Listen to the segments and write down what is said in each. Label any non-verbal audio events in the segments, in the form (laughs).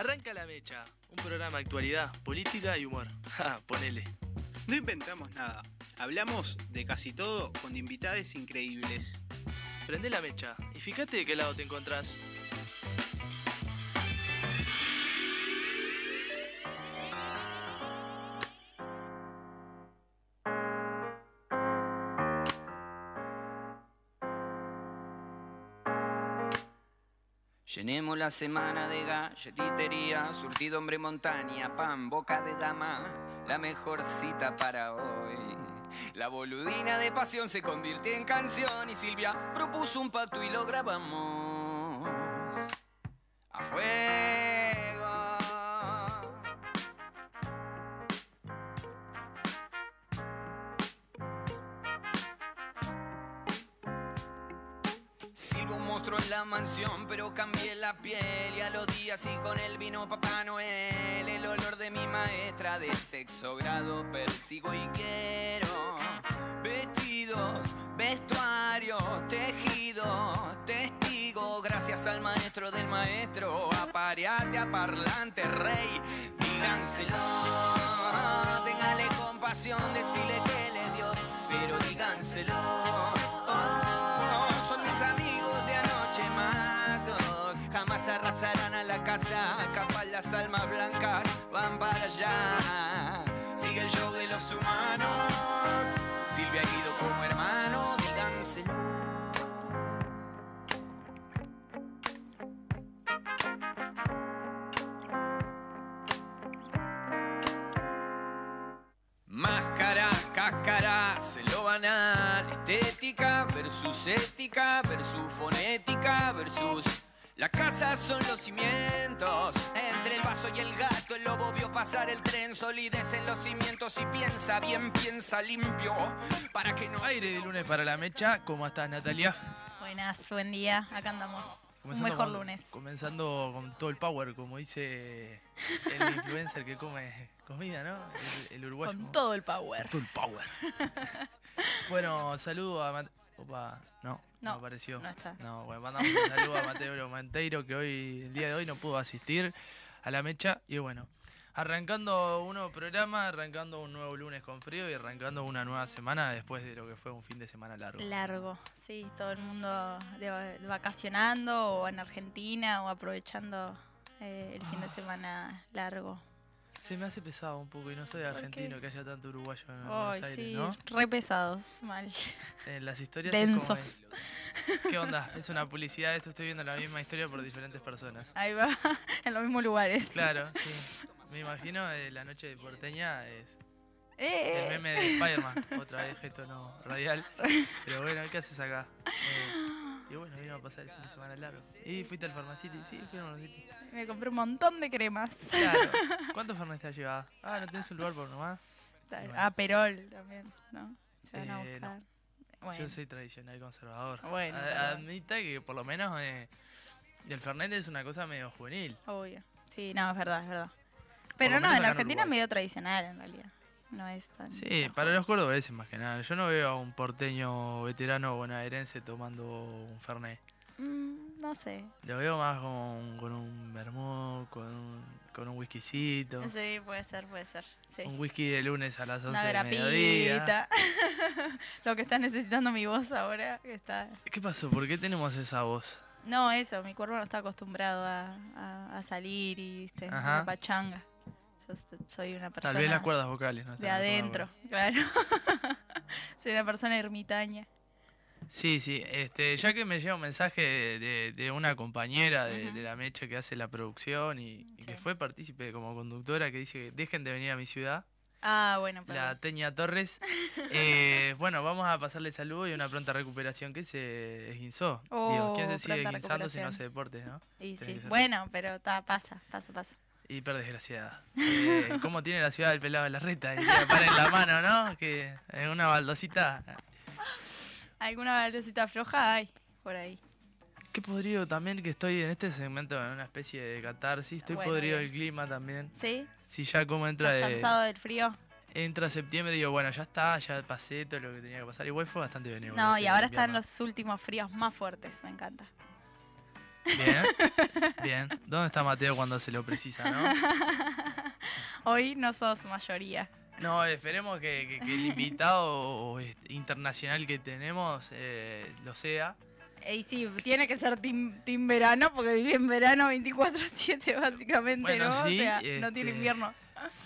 Arranca la mecha, un programa de actualidad, política y humor. (laughs) Ja, ponele. No inventamos nada. Hablamos de casi todo con invitades increíbles. Prende la mecha y fíjate de qué lado te encontrás. Llenemos la semana de galletitería, surtido hombre montaña, pan, boca de dama, la mejor cita para hoy. La boludina de pasión se convirtió en canción y Silvia propuso un pacto y lo grabamos. Piel y a los días y con él vino Papá Noel. El olor de mi maestra de sexo grado persigo y quiero vestidos, vestuarios, tejidos, testigos. Gracias al maestro del maestro, apareate a parlante rey, díganselo. Téngale compasión, decirle que él es Dios, pero díganselo. Arrasarán a la casa, capaz las almas blancas van para allá. Sigue el show de los humanos, Silvia Guido como hermano, díganselo. Cáscaras, lo banal, estética versus ética versus fonética versus... La casa son los cimientos, entre el vaso y el gato el lobo vio pasar el tren, solidez en los cimientos y piensa bien, piensa limpio, para que no... Aire de lunes para la mecha, ¿cómo estás Natalia? Buenas, buen día, acá andamos. Un mejor con- lunes. Comenzando con todo el power, como dice el (laughs) influencer que come comida, ¿no? El, el uruguayo. Con todo el power. Con todo el power. (laughs) bueno, saludo a Opa, no, no, No, apareció. no está. No, bueno, mandamos un saludo a Mateo Monteiro que hoy, el día de hoy, no pudo asistir a la mecha. Y bueno, arrancando un nuevo programa, arrancando un nuevo lunes con frío y arrancando una nueva semana después de lo que fue un fin de semana largo. Largo, sí, todo el mundo de, vacacionando o en Argentina o aprovechando eh, el fin de semana largo. Se me hace pesado un poco y no soy qué? argentino que haya tanto uruguayo en Ay, Buenos Aires, sí, ¿no? re pesados, mal. En las historias Densos. ¿Qué onda? Es una publicidad, esto estoy viendo la misma historia por diferentes personas. Ahí va, (laughs) en los mismos lugares. Claro, sí. Me imagino eh, la noche de porteña es Eh, el meme de Spider-Man, otra vez gesto no radial. (laughs) Pero bueno, ¿qué haces acá? Eh, y bueno, vino a pasar el fin de semana largo. ¿Y fuiste al Pharmacity? Sí, fui al Pharmacity. Me compré un montón de cremas. Claro. (laughs) ¿Cuántos Fernet te has llevado? Ah, ¿no tenés un lugar por nomás? bueno. Ah, Perol también, ¿no? Se van a Eh, no. Bueno, Yo soy tradicional conservador. Bueno, A- pero- Admita que por lo menos eh, el Fernet es una cosa medio juvenil. obvio. Sí, no, es verdad, es verdad. Pero no, en Argentina es medio tradicional en realidad. No es tan. Sí, para los cordobeses más que nada. Yo no veo a un porteño veterano bonaerense tomando un Fernet. Mm, no sé. Lo veo más con, con un vermut, con un, con un whiskycito. Sí, puede ser, puede ser. Sí. Un whisky de lunes a las 11 Una mediodía. grapita. (laughs) Lo que está necesitando mi voz ahora. Que está... ¿Qué pasó? ¿Por qué tenemos esa voz? No, eso, mi cuerpo no está acostumbrado a, a- a salir y Ajá. la pachanga. Soy una persona Tal vez las cuerdas vocales. No de adentro, claro. (laughs) soy una persona ermitaña. Sí, sí. Este, ya que me llega un mensaje de, de- de una compañera de, la mecha que hace la producción y, y que fue partícipe como conductora que dice que dejen de venir a mi ciudad, Ah, bueno, la perdón. Teña Torres. (laughs) Eh, bueno, vamos a pasarle saludo y una pronta recuperación que se esguinzó. Digo, ¿quién Oh, se sigue pronta esguinzando si no hace deporte, no? Y sí, bueno, pero ta, pasa, pasa, pasa. Hiper desgraciada. Eh, ¿Cómo tiene la ciudad del pelado de la reta? Y le para en la mano, ¿no? Que en una baldosita. ¿Alguna baldosita floja hay por ahí? Qué podrido también que estoy en este segmento en una especie de catarsis. Estoy Bueno, podrido del clima también. ¿Sí? Si ya como entra ¿Estás de, cansado del frío? entra septiembre digo, bueno, ya está, ya pasé todo lo que tenía que pasar. Igual fue bastante benévolo. No, este y ahora están los últimos fríos más fuertes, me encanta. Bien, bien. ¿Dónde está Mateo cuando se lo precisa, no? (laughs) Hoy no sos mayoría. No, esperemos que, que- que el invitado internacional que tenemos eh, lo sea. Y sí, tiene que ser team, team verano, porque viví en verano 24-7 básicamente, Bueno, ¿no? sí, o sea, no tiene este, invierno.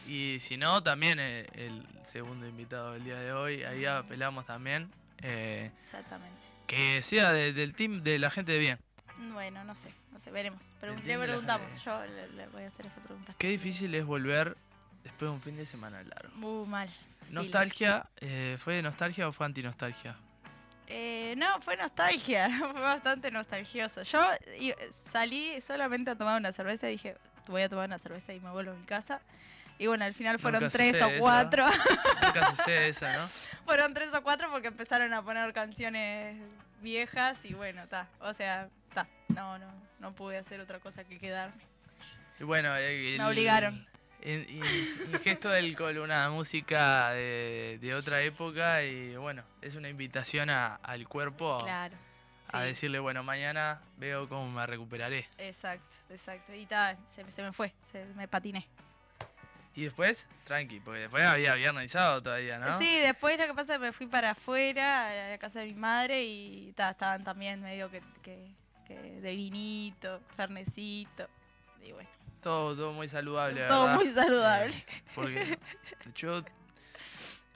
Y si no, también eh, el segundo invitado del día de hoy, ahí apelamos también. eh, Exactamente. que sea de- del team de la gente de bien. Bueno, no sé, no sé, veremos. Pero le preguntamos, yo le, le voy a hacer esa pregunta. Qué difícil es volver después de un fin de semana largo. Muy mal. Nostalgia, eh, ¿fue nostalgia o fue antinostalgia? Eh, no, fue nostalgia, (laughs) fue bastante nostalgioso. Yo i- salí solamente a tomar una cerveza y dije, voy a tomar una cerveza y me vuelvo a mi casa. Y bueno, al final fueron Nunca tres o cuatro. Nunca sucede eso, ¿no? (laughs) fueron tres o cuatro porque empezaron a poner canciones viejas y bueno, está. O sea, está. No, no, no pude hacer otra cosa que quedarme. Y bueno, el, Me obligaron. En, in- ingesto del alcohol, una música de, de otra época y bueno, es una invitación a- al cuerpo Claro. a sí, decirle, bueno, mañana veo cómo me recuperaré. Exacto, exacto. Y ta, se, se me fue, se, me patiné. Y después, tranqui, porque después había viernes y sábado todavía, ¿no? Sí, después lo que pasa es que me fui para afuera, a la casa de mi madre, y ta, estaban también medio que, que, que de vinito, fernecito. Y bueno, Todo, todo muy saludable, todo ¿verdad? muy saludable. Porque (laughs) yo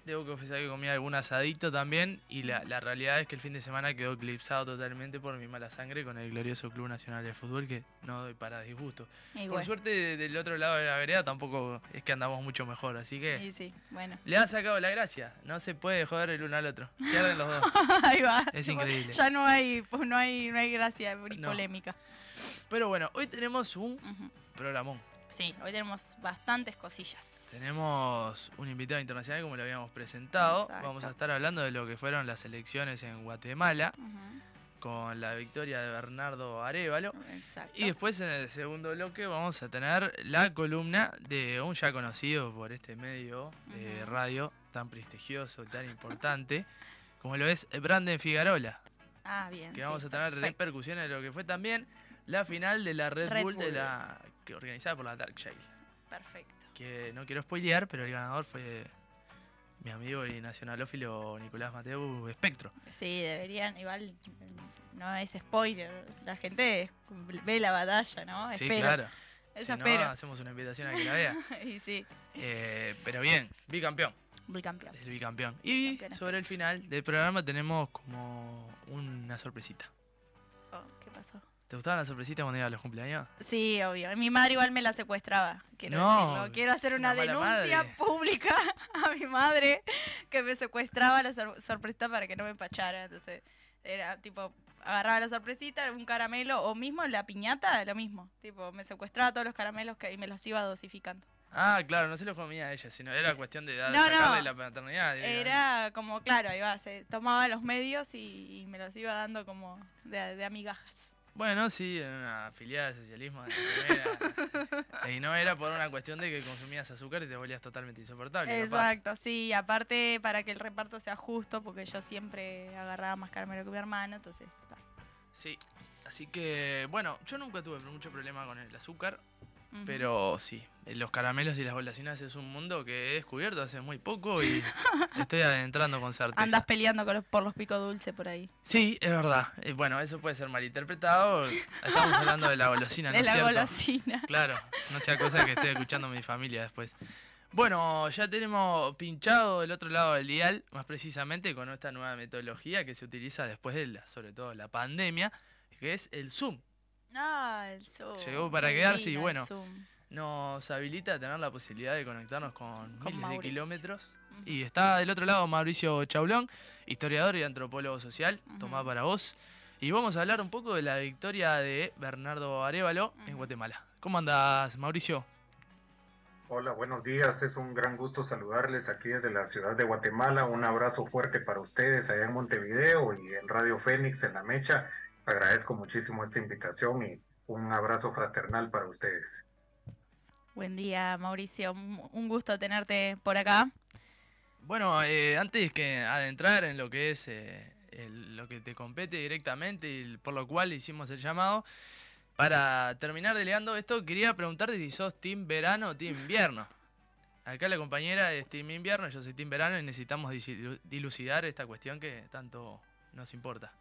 debo confesar que comí algún asadito también y la, la realidad es que el fin de semana quedó eclipsado totalmente por mi mala sangre con el glorioso Club Nacional de Fútbol que no doy para disgusto. Por suerte de- del otro lado de la vereda tampoco es que andamos mucho mejor, así que y sí, bueno. le han sacado la gracia. No se puede joder el uno al otro. Pierden los dos. (laughs) Ahí va. Es increíble. Ya no hay, pues no hay, no hay gracia ni No. polémica. Pero bueno, hoy tenemos un Ujú. programón. Sí, hoy tenemos bastantes cosillas. Tenemos un invitado internacional como lo habíamos presentado. Exacto. Vamos a estar hablando de lo que fueron las elecciones en Guatemala con la victoria de Bernardo Arevalo. Exacto. Y después en el segundo bloque vamos a tener la columna de un ya conocido por este medio de radio tan prestigioso, tan importante, (laughs) como lo es Branden Figarola, ah, bien. que sí, vamos a tener perfecto. repercusiones de lo que fue también la final de la Red, Red Bull, de la que organizada por la Dark Shale. Perfecto. Que no quiero spoilear, pero el ganador fue mi amigo y nacionalófilo Nicolás Mateo Espectro. Sí, deberían, igual no es spoiler, la gente ve la batalla, ¿no? Sí, Espero. claro. Eso si no, hacemos una invitación a que la vea. (laughs) y sí, Eh, pero bien, bicampeón. bicampeón. El bicampeón. Y sobre el final del programa tenemos como una sorpresita. Oh, ¿Qué pasó? ¿Te gustaban las sorpresitas cuando iba a los cumpleaños? Sí, obvio. Mi madre igual me la secuestraba. Quiero No, decirlo. Quiero hacer una, denuncia madre. pública (laughs) a mi madre que me secuestraba la sor- sorpresita para que no me empachara. Entonces, era tipo, agarraba la sorpresita, un caramelo, o mismo la piñata, lo mismo. Tipo, me secuestraba todos los caramelos que, y me los iba dosificando. Ah, claro, no se los comía ella, sino era cuestión de, dar, No, la paternidad. digamos. Era como, claro, iba, se tomaba los medios y, y me los iba dando como de, de amigajas. Bueno, sí, en una afiliada de socialismo de primera. y no era por una cuestión de que consumías azúcar y te volvías totalmente insoportable. capaz. Exacto, sí, aparte para que el reparto sea justo, porque yo siempre agarraba más caramelo que mi hermano, entonces está. Sí, así que, bueno, yo nunca tuve mucho problema con el azúcar, Pero sí, eh, los caramelos y las golosinas es un mundo que he descubierto hace muy poco y (laughs) estoy adentrando con certeza. Andas peleando con los, por los picos dulces por ahí. Sí, es verdad. Eh, bueno, eso puede ser malinterpretado. Estamos hablando de la golosina, (laughs) ¿no de es la cierto? golosina. (laughs) Claro, no sea cosa que esté escuchando mi familia después. Bueno, ya tenemos pinchado del otro lado del dial, más precisamente con esta nueva metodología que se utiliza después de la, sobre todo la pandemia, que es el Zoom. Ah, el Zoom. Llegó para quedarse y bueno. Nos habilita a tener la posibilidad de conectarnos con, Con miles de kilómetros. Y está del otro lado Mauricio Chaulón, historiador y antropólogo social. Ujú. Tomá para vos. Y vamos a hablar un poco de la victoria de Bernardo Arevalo en. Guatemala. ¿Cómo andas, Mauricio? Hola, buenos días. Es un gran gusto saludarles aquí desde la ciudad de Guatemala. Un abrazo fuerte para ustedes allá en Montevideo y en Radio Fénix en La Mecha. Agradezco muchísimo esta invitación y un abrazo fraternal para ustedes. Buen día, Mauricio. Un un gusto tenerte por acá. Bueno, eh, antes que adentrar en lo que es eh, el- lo que te compete directamente y por lo cual hicimos el llamado, Para terminar deleando esto, quería preguntarte si sos team verano o team invierno. Acá la compañera es team invierno, yo soy team verano y necesitamos dilucidar esta cuestión que tanto nos importa.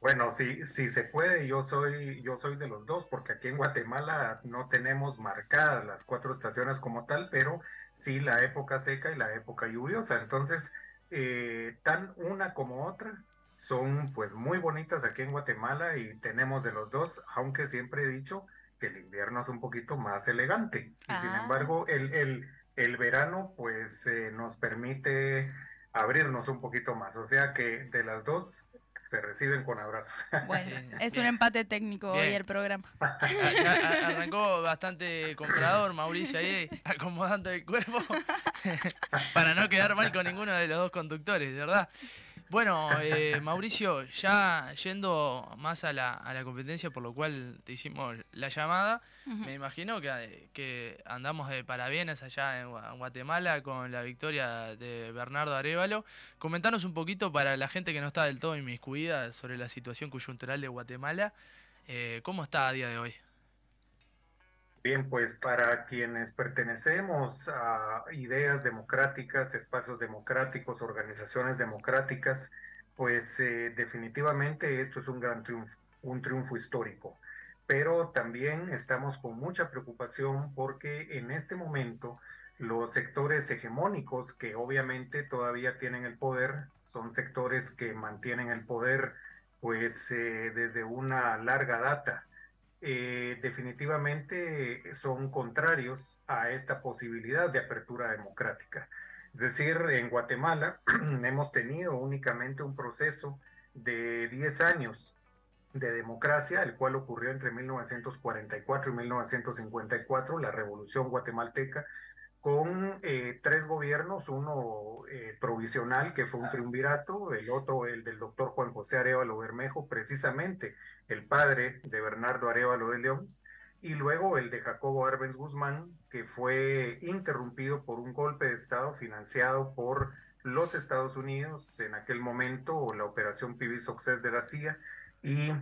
Bueno, si, si se puede, yo soy, yo soy de los dos, porque aquí en Guatemala no tenemos marcadas las cuatro estaciones como tal, pero sí la época seca y la época lluviosa. Entonces, eh, tan una como otra son pues muy bonitas aquí en Guatemala y tenemos de los dos, aunque siempre he dicho que el invierno es un poquito más elegante. Y sin ah. embargo, el, el, el verano pues eh, nos permite abrirnos un poquito más. O sea que de las dos se reciben con abrazos. Bueno, es un empate técnico hoy el programa. Arrancó bastante comprador Mauricio ahí, acomodando el cuerpo (laughs) para no quedar mal con ninguno de los dos conductores, ¿verdad? Bueno, eh, Mauricio, ya yendo más a la, a la competencia por lo cual te hicimos la llamada, me imagino que, que, andamos de parabienes allá en, Guatemala con la victoria de Bernardo Arevalo. Comentanos un poquito para la gente que no está del todo inmiscuida sobre la situación coyuntural de Guatemala, eh, ¿cómo está a día de hoy? Bien, pues para quienes pertenecemos a ideas democráticas, espacios democráticos, organizaciones democráticas, pues eh, definitivamente esto es un gran triunfo, un triunfo histórico. Pero también estamos con mucha preocupación porque en este momento los sectores hegemónicos que obviamente todavía tienen el poder, son sectores que mantienen el poder pues eh, desde una larga data eh, definitivamente son contrarios a esta posibilidad de apertura democrática. Es decir, en Guatemala (clears throat) hemos tenido únicamente un proceso de 10 años de democracia, el cual ocurrió entre 1944 y 1954, la revolución guatemalteca, con eh, tres gobiernos, uno eh, provisional, que fue un triunvirato, el otro, el del doctor Juan José Arevalo Bermejo, precisamente el padre de Bernardo Arevalo de León, y luego el de Jacobo Arbenz Guzmán, que fue interrumpido por un golpe de Estado financiado por los Estados Unidos, en aquel momento, la operación Pibis Oxes de la CIA, y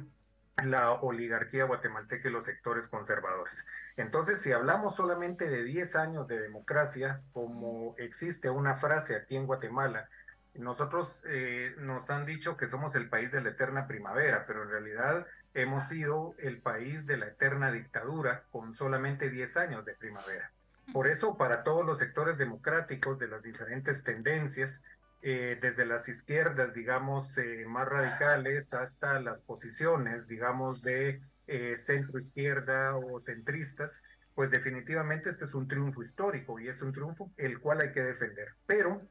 la oligarquía guatemalteca y los sectores conservadores. Entonces, si hablamos solamente de 10 años de democracia, como existe una frase aquí en Guatemala, nosotros eh, nos han dicho que somos el país de la eterna primavera, pero en realidad hemos sido el país de la eterna dictadura con solamente 10 años de primavera. Por eso, para todos los sectores democráticos de las diferentes tendencias, eh, desde las izquierdas, digamos, eh, más radicales hasta las posiciones, digamos, de eh, centro izquierda o centristas, pues definitivamente este es un triunfo histórico y es un triunfo el cual hay que defender. Pero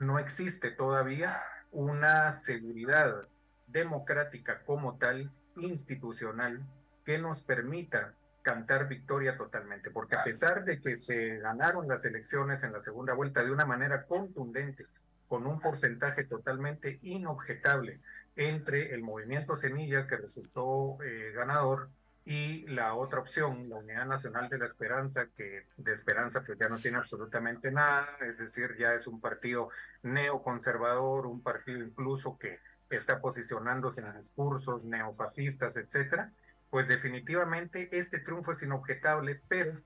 no existe todavía una seguridad democrática como tal, institucional, que nos permita cantar victoria totalmente, porque a pesar de que se ganaron las elecciones en la segunda vuelta de una manera contundente, con un porcentaje totalmente inobjetable entre el movimiento Semilla, que resultó eh, ganador, y la otra opción, la Unidad Nacional de la Esperanza, que de esperanza pues ya no tiene absolutamente nada, es decir, ya es un partido neoconservador, un partido incluso que está posicionándose en discursos neofascistas, etcétera, pues definitivamente este triunfo es inobjetable, pero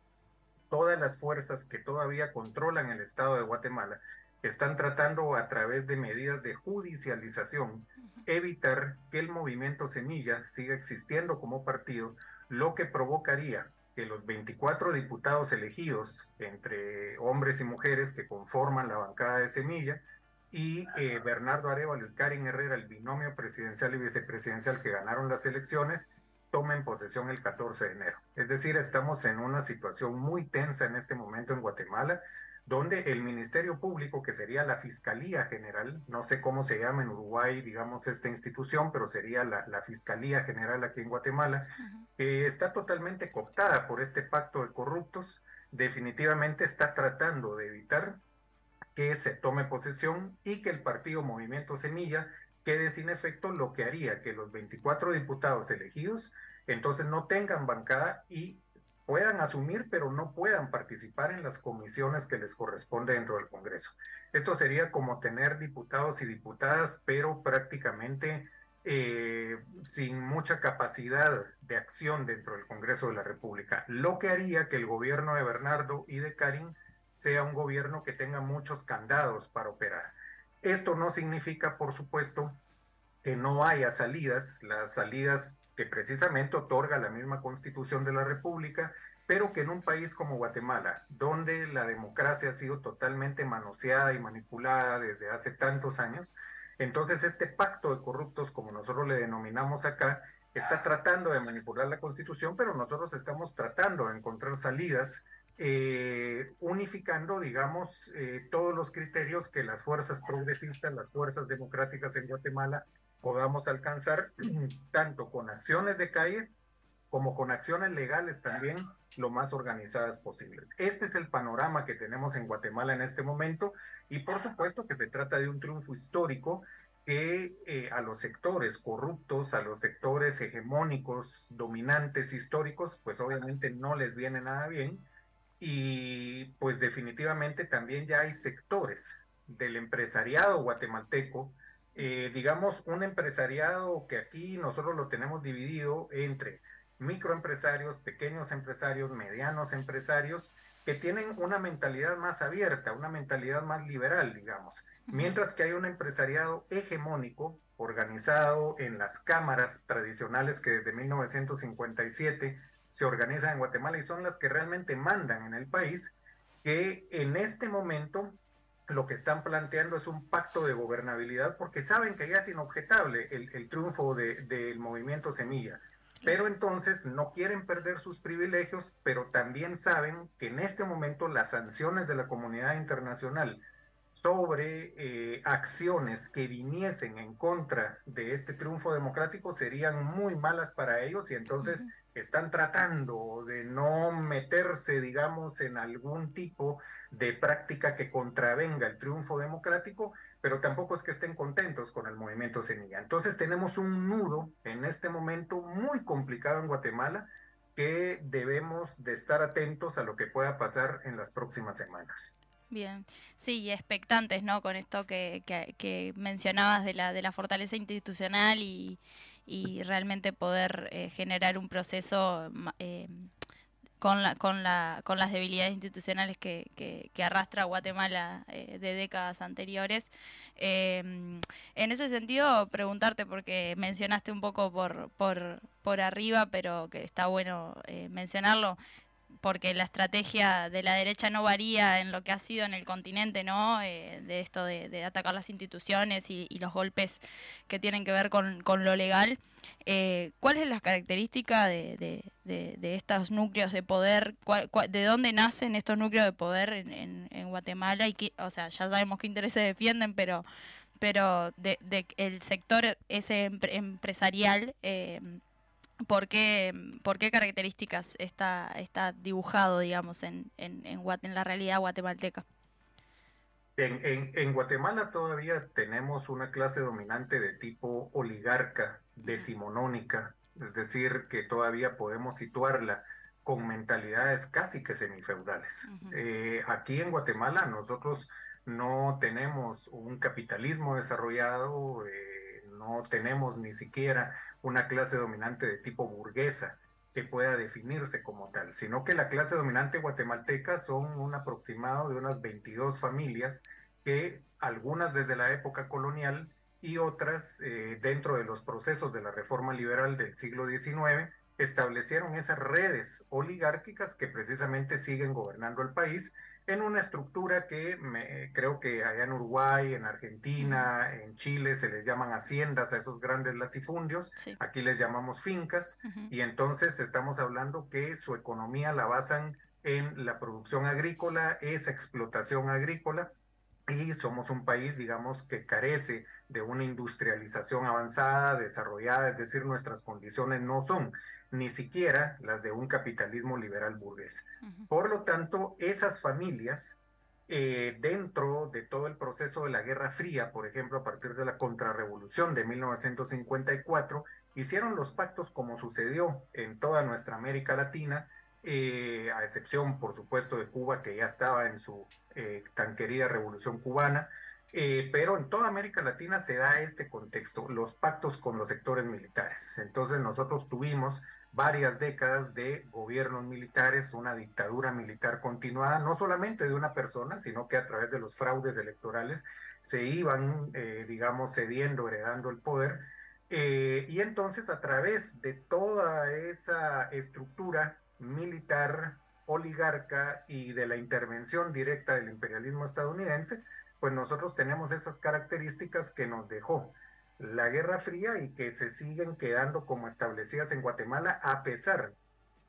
todas las fuerzas que todavía controlan el Estado de Guatemala están tratando a través de medidas de judicialización evitar que el movimiento Semilla siga existiendo como partido, lo que provocaría que los 24 diputados elegidos entre hombres y mujeres que conforman la bancada de Semilla y eh, Bernardo Arevalo y Karen Herrera, el binomio presidencial y vicepresidencial que ganaron las elecciones, tomen posesión el 14 de enero. Es decir, estamos en una situación muy tensa en este momento en Guatemala donde el Ministerio Público, que sería la Fiscalía General, no sé cómo se llama en Uruguay, digamos, esta institución, pero sería la, Fiscalía General aquí en Guatemala, está totalmente cooptada por este pacto de corruptos, definitivamente está tratando de evitar que se tome posesión y que el partido Movimiento Semilla quede sin efecto, lo que haría que los 24 diputados elegidos entonces no tengan bancada y puedan asumir, pero no puedan participar en las comisiones que les corresponde dentro del Congreso. Esto sería como tener diputados y diputadas, pero prácticamente eh, sin mucha capacidad de acción dentro del Congreso de la República, lo que haría que el gobierno de Bernardo y de Karim sea un gobierno que tenga muchos candados para operar. Esto no significa, por supuesto, que no haya salidas, las salidas que precisamente otorga la misma constitución de la República, pero que en un país como Guatemala, donde la democracia ha sido totalmente manoseada y manipulada desde hace tantos años, entonces este pacto de corruptos, como nosotros le denominamos acá, está tratando de manipular la constitución, pero nosotros estamos tratando de encontrar salidas eh, unificando, digamos, eh, todos los criterios que las fuerzas progresistas, las fuerzas democráticas en Guatemala podamos alcanzar, (clears throat) tanto con acciones de calle como con acciones legales también lo más organizadas posible. Este es el panorama que tenemos en Guatemala en este momento y por supuesto que se trata de un triunfo histórico que eh, a los sectores corruptos, a los sectores hegemónicos, dominantes, históricos, pues obviamente no les viene nada bien y pues definitivamente también ya hay sectores del empresariado guatemalteco, eh, digamos un empresariado que aquí nosotros lo tenemos dividido entre microempresarios, pequeños empresarios, medianos empresarios, que tienen una mentalidad más abierta, una mentalidad más liberal, digamos. Mientras que hay un empresariado hegemónico, organizado en las cámaras tradicionales que desde 1957 se organizan en Guatemala y son las que realmente mandan en el país, que en este momento lo que están planteando es un pacto de gobernabilidad porque saben que ya es inobjetable el, triunfo del movimiento Semilla. Pero entonces no quieren perder sus privilegios, pero también saben que en este momento las sanciones de la comunidad internacional sobre eh, acciones que viniesen en contra de este triunfo democrático serían muy malas para ellos y entonces están tratando de no meterse, digamos, en algún tipo de práctica que contravenga el triunfo democrático, pero tampoco es que estén contentos con el movimiento Semilla. Entonces tenemos un nudo en este momento muy complicado en Guatemala que debemos de estar atentos a lo que pueda pasar en las próximas semanas. Bien, sí, y expectantes, ¿no? Con esto que, que, mencionabas de la, de la fortaleza institucional y, y realmente poder eh, generar un proceso eh, con, la, con, la, con las debilidades institucionales que, que, arrastra Guatemala eh, de décadas anteriores. Em, en ese sentido, preguntarte, porque mencionaste un poco por, por, por arriba, pero que está bueno eh, mencionarlo, porque la estrategia de la derecha no varía en lo que ha sido en el continente, ¿no? Eh, de esto de, atacar las instituciones y, los golpes que tienen que ver con, con lo legal. Eh, ¿Cuál es la característica de, de, estos núcleos de poder? ¿De dónde nacen estos núcleos de poder en, en, Guatemala? Y o sea, ya sabemos qué intereses defienden, pero pero de, el sector ese empresarial eh, ¿por qué, por qué características está, está dibujado, digamos, en, en, en, en la realidad guatemalteca? En, en, en, Guatemala todavía tenemos una clase dominante de tipo oligarca, decimonónica, es decir, que todavía podemos situarla con mentalidades casi que semifeudales. eh, aquí en Guatemala nosotros no tenemos un capitalismo desarrollado, eh, no tenemos ni siquiera una clase dominante de tipo burguesa que pueda definirse como tal, sino que la clase dominante guatemalteca son un aproximado de unas 22 familias que algunas desde la época colonial y otras eh, dentro de los procesos de la reforma liberal del siglo XIX establecieron esas redes oligárquicas que precisamente siguen gobernando el país en una estructura que me, creo que allá en Uruguay, en Argentina, en Chile se les llaman haciendas a esos grandes latifundios, aquí les llamamos fincas, y entonces estamos hablando que su economía la basan en la producción agrícola, esa explotación agrícola, y somos un país, digamos, que carece de una industrialización avanzada, desarrollada, es decir, nuestras condiciones no son ni siquiera las de un capitalismo liberal burgués. Por lo tanto, esas familias, eh, dentro de todo el proceso de la Guerra Fría, por ejemplo, a partir de la contrarrevolución de 1954, hicieron los pactos como sucedió en toda nuestra América Latina, eh, a excepción, por supuesto, de Cuba, que ya estaba en su eh, tan querida revolución cubana, Eh, pero en toda América Latina se da este contexto, los pactos con los sectores militares. Entonces nosotros tuvimos varias décadas de gobiernos militares, una dictadura militar continuada, no solamente de una persona, sino que a través de los fraudes electorales se iban, eh, digamos, cediendo, heredando el poder. Y entonces a través de toda esa estructura militar, oligarca y de la intervención directa del imperialismo estadounidense, pues nosotros tenemos esas características que nos dejó la Guerra Fría y que se siguen quedando como establecidas en Guatemala a pesar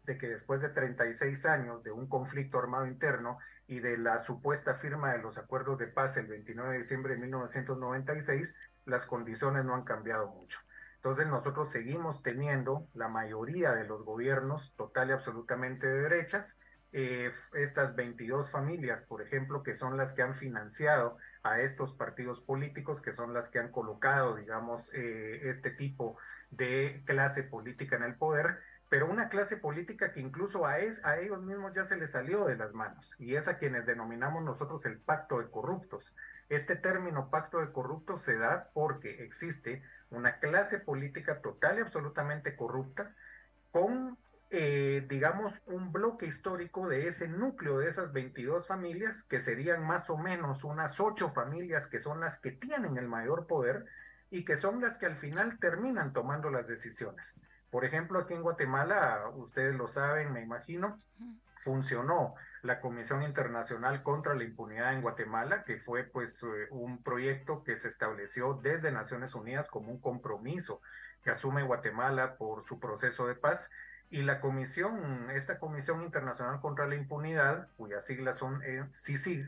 de que después de 36 años de un conflicto armado interno y de la supuesta firma de los acuerdos de paz el 29 de diciembre de 1996, las condiciones no han cambiado mucho. Entonces nosotros seguimos teniendo la mayoría de los gobiernos total y absolutamente de derechas. Eh, estas 22 familias, por ejemplo, que son las que han financiado a estos partidos políticos que son las que han colocado, digamos, eh, este tipo de clase política en el poder, pero una clase política que incluso a, es, a ellos mismos ya se les salió de las manos, y es a quienes denominamos nosotros el pacto de corruptos. Este término pacto de corruptos se da porque existe una clase política total y absolutamente corrupta con eh, digamos, un bloque histórico de ese núcleo de esas 22 familias, que serían más o menos unas ocho familias que son las que tienen el mayor poder y que son las que al final terminan tomando las decisiones. Por ejemplo, aquí en Guatemala, ustedes lo saben, me imagino, funcionó la Comisión Internacional contra la Impunidad en Guatemala, que fue pues eh, un proyecto que se estableció desde Naciones Unidas como un compromiso que asume Guatemala por su proceso de paz y la comisión, esta Comisión Internacional contra la Impunidad, cuyas siglas son eh, CICIG,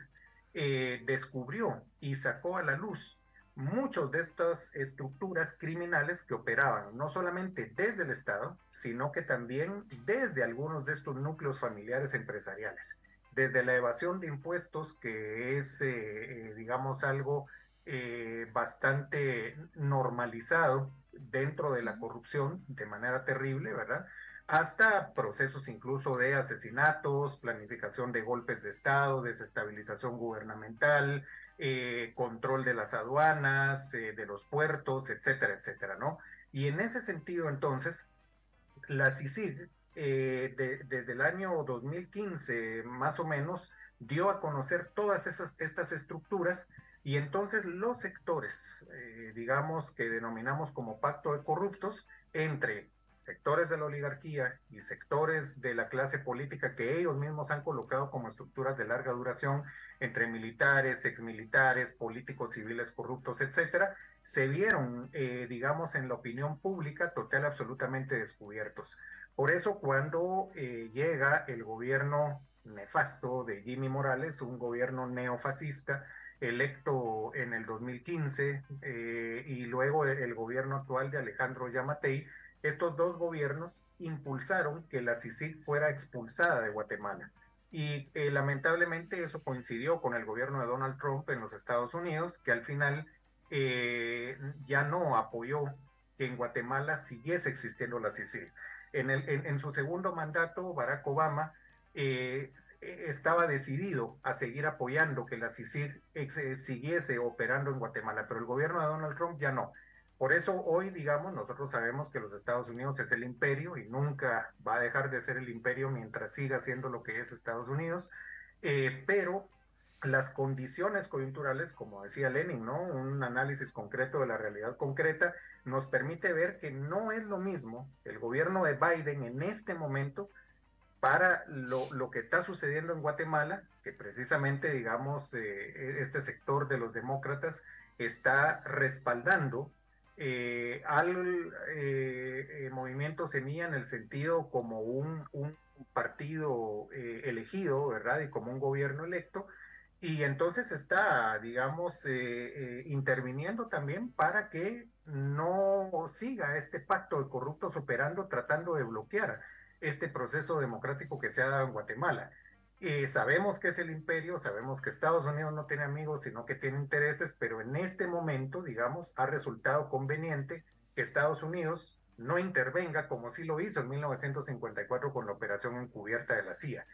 eh, descubrió y sacó a la luz muchas de estas estructuras criminales que operaban no solamente desde el Estado, sino que también desde algunos de estos núcleos familiares empresariales. Desde la evasión de impuestos, que es, eh, digamos, algo bastante normalizado dentro de la corrupción de manera terrible, ¿verdad? hasta procesos incluso de asesinatos, planificación de golpes de Estado, desestabilización gubernamental, eh, control de las aduanas, eh, de los puertos, etcétera, etcétera, ¿no? Y en ese sentido, entonces, la CICIG, eh, desde el año 2015 más o menos, dio a conocer todas esas, estas estructuras y entonces los sectores, digamos, que denominamos como pacto de corruptos, entre sectores de la oligarquía y sectores de la clase política que ellos mismos han colocado como estructuras de larga duración entre militares, exmilitares, políticos civiles corruptos, etcétera, se vieron, eh, digamos, en la opinión pública total absolutamente descubiertos. Por eso cuando eh, llega el gobierno nefasto de Jimmy Morales, un gobierno neofascista, electo en el 2015, eh, y luego el gobierno actual de Alejandro Yamatei, estos dos gobiernos impulsaron que la CICIG fuera expulsada de Guatemala. Y eh, lamentablemente eso coincidió con el gobierno de Donald Trump en los Estados Unidos, que al final ya no apoyó que en Guatemala siguiese existiendo la CICIG. En, el, en, su segundo mandato, Barack Obama eh, estaba decidido a seguir apoyando que la CICIG siguiese operando en Guatemala, pero el gobierno de Donald Trump ya no. Por eso hoy, digamos, nosotros sabemos que los Estados Unidos es el imperio y nunca va a dejar de ser el imperio mientras siga siendo lo que es Estados Unidos, eh, pero las condiciones coyunturales, como decía Lenin, ¿no? Un análisis concreto de la realidad concreta nos permite ver que no es lo mismo el gobierno de Biden en este momento para lo, lo que está sucediendo en Guatemala, que precisamente, digamos, eh, este sector de los demócratas está respaldando eh, al eh, movimiento Semilla en el sentido como un, partido elegido, ¿verdad? Y como un gobierno electo. Y entonces está, digamos, interviniendo también para que no siga este pacto de corruptos operando, tratando de bloquear este proceso democrático que se ha dado en Guatemala. Eh, sabemos que es el imperio, sabemos que Estados Unidos no tiene amigos, sino que tiene intereses, pero en este momento, digamos, ha resultado conveniente que Estados Unidos no intervenga como sí lo hizo en 1954 con la operación encubierta de la CIA.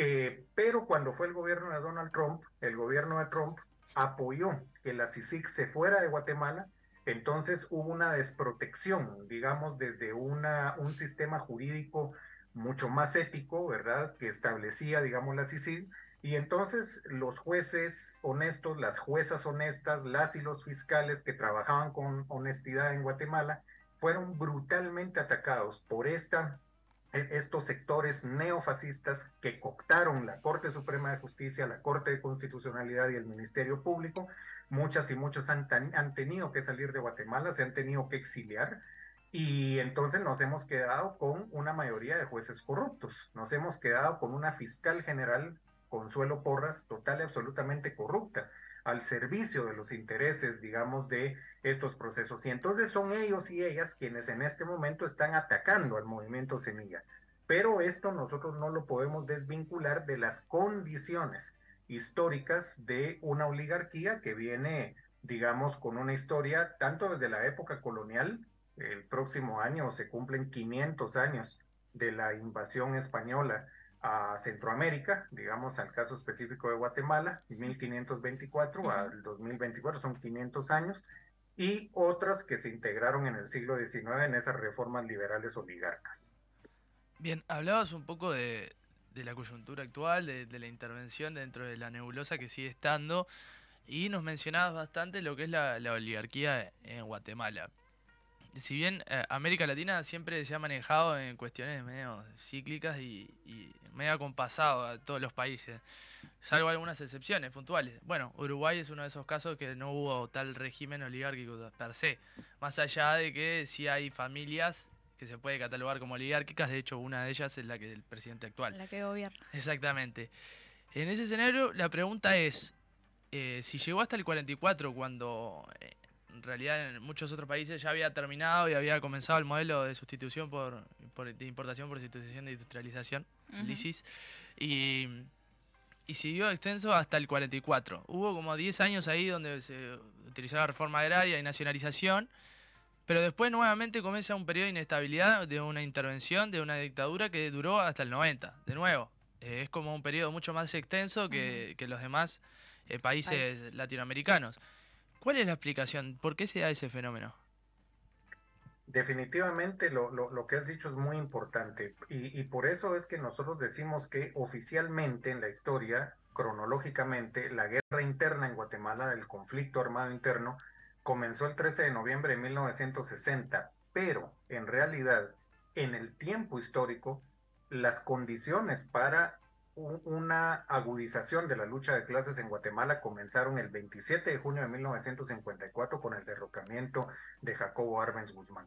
Eh, pero cuando fue el gobierno de Donald Trump, el gobierno de Trump apoyó que la CICIG se fuera de Guatemala, entonces hubo una desprotección, digamos, desde un sistema jurídico mucho más ético, ¿verdad?, que establecía, digamos, la CICIG, y entonces los jueces honestos, las juezas honestas, las y los fiscales que trabajaban con honestidad en Guatemala, fueron brutalmente atacados por esta estos sectores neofascistas que cooptaron la Corte Suprema de Justicia, la Corte de Constitucionalidad y el Ministerio Público. Muchas y muchos han, han tenido que salir de Guatemala, se han tenido que exiliar y entonces nos hemos quedado con una mayoría de jueces corruptos. Nos hemos quedado con una fiscal general, Consuelo Porras, total y absolutamente corrupta al servicio de los intereses, digamos, de estos procesos. Y entonces son ellos y ellas quienes en este momento están atacando al movimiento Semilla. Pero esto nosotros no lo podemos desvincular de las condiciones históricas de una oligarquía que viene, digamos, con una historia tanto desde la época colonial, el próximo año se cumplen 500 años de la invasión española, a Centroamérica, digamos al caso específico de Guatemala, 1524 al 2024 son 500 años, y otras que se integraron en el siglo XIX en esas reformas liberales oligarcas. Bien, hablabas un poco de, la coyuntura actual, de, la intervención dentro de la nebulosa que sigue estando, y nos mencionabas bastante lo que es la oligarquía en Guatemala si bien eh, América Latina siempre se ha manejado en cuestiones medio cíclicas y, medio acompasado a todos los países, salvo algunas excepciones puntuales. Bueno, Uruguay es uno de esos casos que no hubo tal régimen oligárquico per se, más allá de que sí hay familias que se puede catalogar como oligárquicas, de hecho una de ellas es la que el presidente actual. La que gobierna. Exactamente. En ese escenario la pregunta es, eh, si llegó hasta el 44 cuando... En realidad en muchos otros países ya había terminado y había comenzado el modelo de sustitución por, de importación por sustitución de industrialización, LISIS, y, y, siguió extenso hasta el 44. Hubo como 10 años ahí donde se utilizó la reforma agraria y nacionalización, pero después nuevamente comienza un periodo de inestabilidad, de una intervención, de una dictadura que duró hasta el 90, de nuevo. Eh, es como un periodo mucho más extenso que, los demás eh, países latinoamericanos. ¿Cuál es la explicación? ¿Por qué se da ese fenómeno? Definitivamente lo, lo, que has dicho es muy importante y, y, por eso es que nosotros decimos que oficialmente en la historia, cronológicamente, la guerra interna en Guatemala, el conflicto armado interno, comenzó el 13 de noviembre de 1960, pero en realidad, en el tiempo histórico, las condiciones para una agudización de la lucha de clases en Guatemala comenzaron el 27 de junio de 1954 con el derrocamiento de Jacobo Arbenz Guzmán.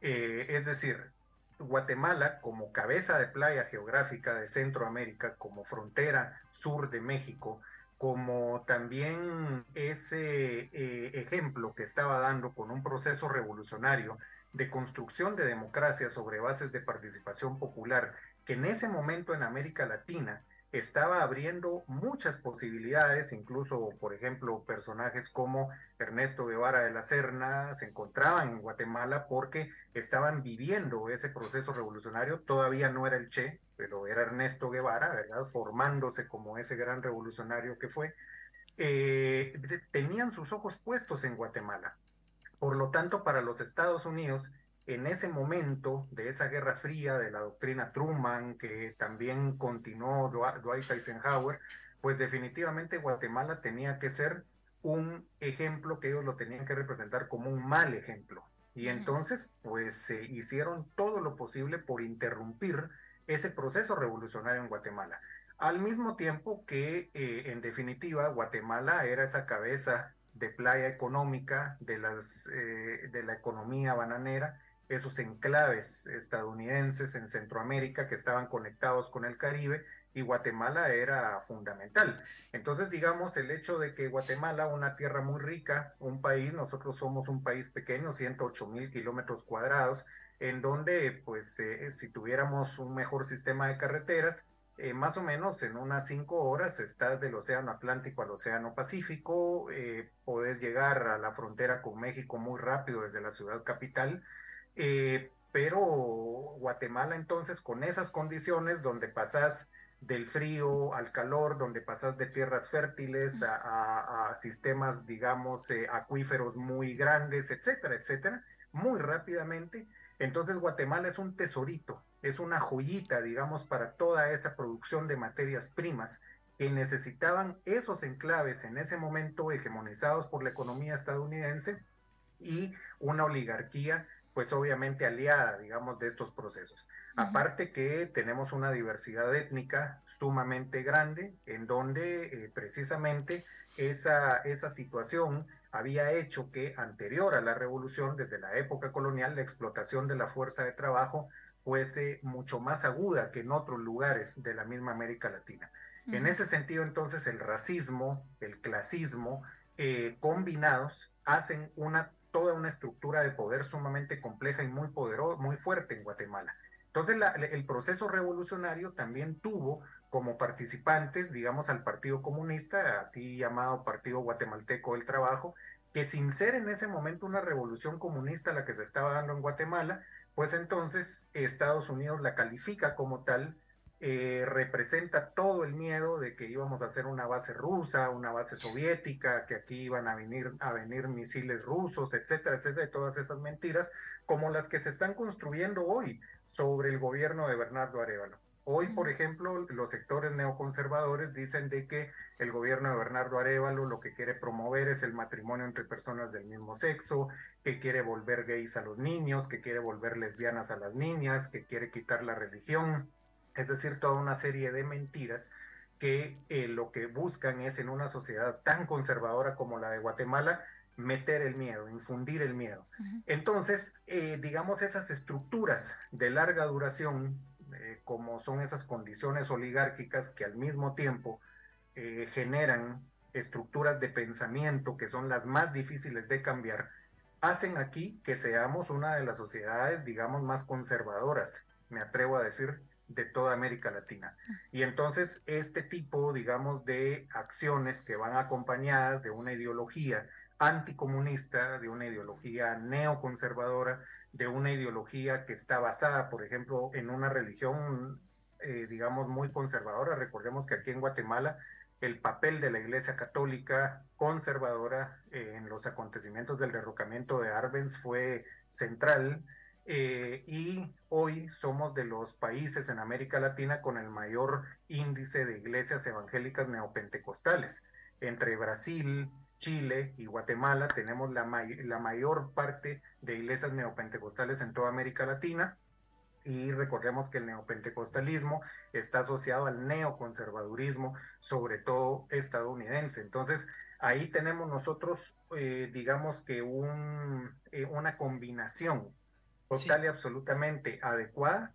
Eh, es decir, Guatemala como cabeza de playa geográfica de Centroamérica, como frontera sur de México, como también ese eh, ejemplo que estaba dando con un proceso revolucionario de construcción de democracia sobre bases de participación popular que en ese momento en América Latina estaba abriendo muchas posibilidades, incluso, por ejemplo, personajes como Ernesto Guevara de la Serna se encontraban en Guatemala porque estaban viviendo ese proceso revolucionario, todavía no era el Che, pero era Ernesto Guevara, ¿verdad? Formándose como ese gran revolucionario que fue, eh, tenían sus ojos puestos en Guatemala. Por lo tanto, para los Estados Unidos, en ese momento de esa guerra fría de la doctrina Truman, que también continuó Dwight Eisenhower, pues definitivamente Guatemala tenía que ser un ejemplo que ellos lo tenían que representar como un mal ejemplo. Y entonces, pues se hicieron todo lo posible por interrumpir ese proceso revolucionario en Guatemala. Al mismo tiempo que, eh, en definitiva, Guatemala era esa cabeza de playa económica de, las, eh, de la economía bananera esos enclaves estadounidenses en Centroamérica que estaban conectados con el Caribe y Guatemala era fundamental. Entonces, digamos, el hecho de que Guatemala, una tierra muy rica, un país, nosotros somos un país pequeño, 108 mil kilómetros cuadrados, en donde, pues, eh, si tuviéramos un mejor sistema de carreteras, eh, más o menos en unas cinco horas estás del Océano Atlántico al Océano Pacífico, eh, podés llegar a la frontera con México muy rápido desde la ciudad capital, eh, pero Guatemala entonces con esas condiciones donde pasas del frío al calor, donde pasas de tierras fértiles a, sistemas, digamos, eh, acuíferos muy grandes, etcétera, etcétera, muy rápidamente. Entonces Guatemala es un tesorito, es una joyita, digamos, para toda esa producción de materias primas que necesitaban esos enclaves en ese momento hegemonizados por la economía estadounidense y una oligarquía pues obviamente aliada, digamos, de estos procesos. Aparte que tenemos una diversidad étnica sumamente grande, en donde eh, precisamente esa, esa situación había hecho que anterior a la revolución, desde la época colonial, la explotación de la fuerza de trabajo fuese mucho más aguda que en otros lugares de la misma América Latina. En ese sentido, entonces, el racismo, el clasismo, eh, combinados, hacen una toda una estructura de poder sumamente compleja y muy poderosa, muy fuerte en Guatemala. Entonces el proceso revolucionario también tuvo como participantes, digamos, al Partido Comunista, aquí llamado Partido Guatemalteco del Trabajo, que sin ser en ese momento una revolución comunista la que se estaba dando en Guatemala, pues entonces Estados Unidos la califica como tal eh, representa todo el miedo de que íbamos a hacer una base rusa, una base soviética, que aquí iban a venir, a venir misiles rusos, etcétera, etcétera, todas esas mentiras, como las que se están construyendo hoy sobre el gobierno de Bernardo Arevalo. Hoy, por ejemplo, los sectores neoconservadores dicen de que el gobierno de Bernardo Arevalo lo que quiere promover es el matrimonio entre personas del mismo sexo, que quiere volver gays a los niños, que quiere volver lesbianas a las niñas, que quiere quitar la religión, es decir, toda una serie de mentiras que eh, lo que buscan es en una sociedad tan conservadora como la de Guatemala, meter el miedo, infundir el miedo. Entonces, eh, digamos, esas estructuras de larga duración, eh, como son esas condiciones oligárquicas que al mismo tiempo generan estructuras de pensamiento que son las más difíciles de cambiar, hacen aquí que seamos una de las sociedades, digamos, más conservadoras, me atrevo a decir, de toda América Latina. Y entonces este tipo, digamos, de acciones que van acompañadas de una ideología anticomunista, de una ideología neoconservadora, de una ideología que está basada, por ejemplo, en una religión, eh, digamos, muy conservadora. Recordemos que aquí en Guatemala el papel de la Iglesia Católica conservadora eh, en los acontecimientos del derrocamiento de Arbenz fue central eh, y hoy somos de los países en América Latina con el mayor índice de iglesias evangélicas neopentecostales. Entre Brasil, Chile y Guatemala tenemos la, mayor parte de iglesias neopentecostales en toda América Latina. Y recordemos que el neopentecostalismo está asociado al neoconservadurismo, sobre todo estadounidense. Entonces, ahí tenemos nosotros, eh, digamos que eh, una combinación total y absolutamente adecuada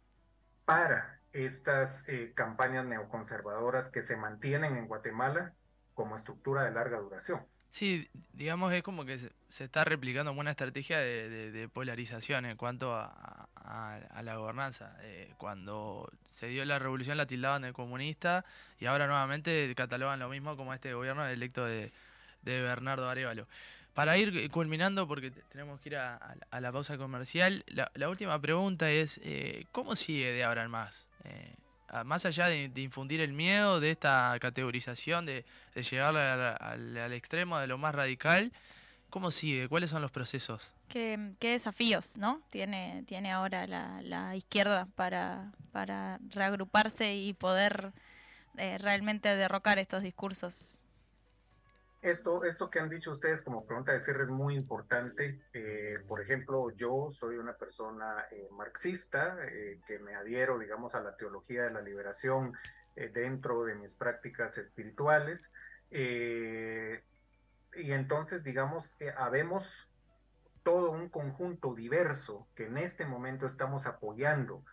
para estas eh, campañas neoconservadoras que se mantienen en Guatemala como estructura de larga duración. Sí, digamos es como que se, está replicando una estrategia de, polarización en cuanto a, la gobernanza. Eh, cuando se dio la revolución la tildaban de comunista y ahora nuevamente catalogan lo mismo como este gobierno electo de, de Bernardo Arevalo. Para ir culminando, porque tenemos que ir a, la pausa comercial, la, última pregunta es, eh, ¿cómo sigue de ahora en más? Eh, más allá de, infundir el miedo, de esta categorización, de, llegar al, extremo de lo más radical, ¿cómo sigue? ¿Cuáles son los procesos? ¿Qué, desafíos ¿no? tiene, tiene ahora la, izquierda para, para reagruparse y poder eh, realmente derrocar estos discursos esto, esto que han dicho ustedes como pregunta de cierre es muy importante. Eh, por ejemplo, yo soy una persona eh, marxista eh, que me adhiero, digamos, a la teología de la liberación dentro de mis prácticas espirituales. y entonces, digamos, habemos todo un conjunto diverso que en este momento estamos apoyando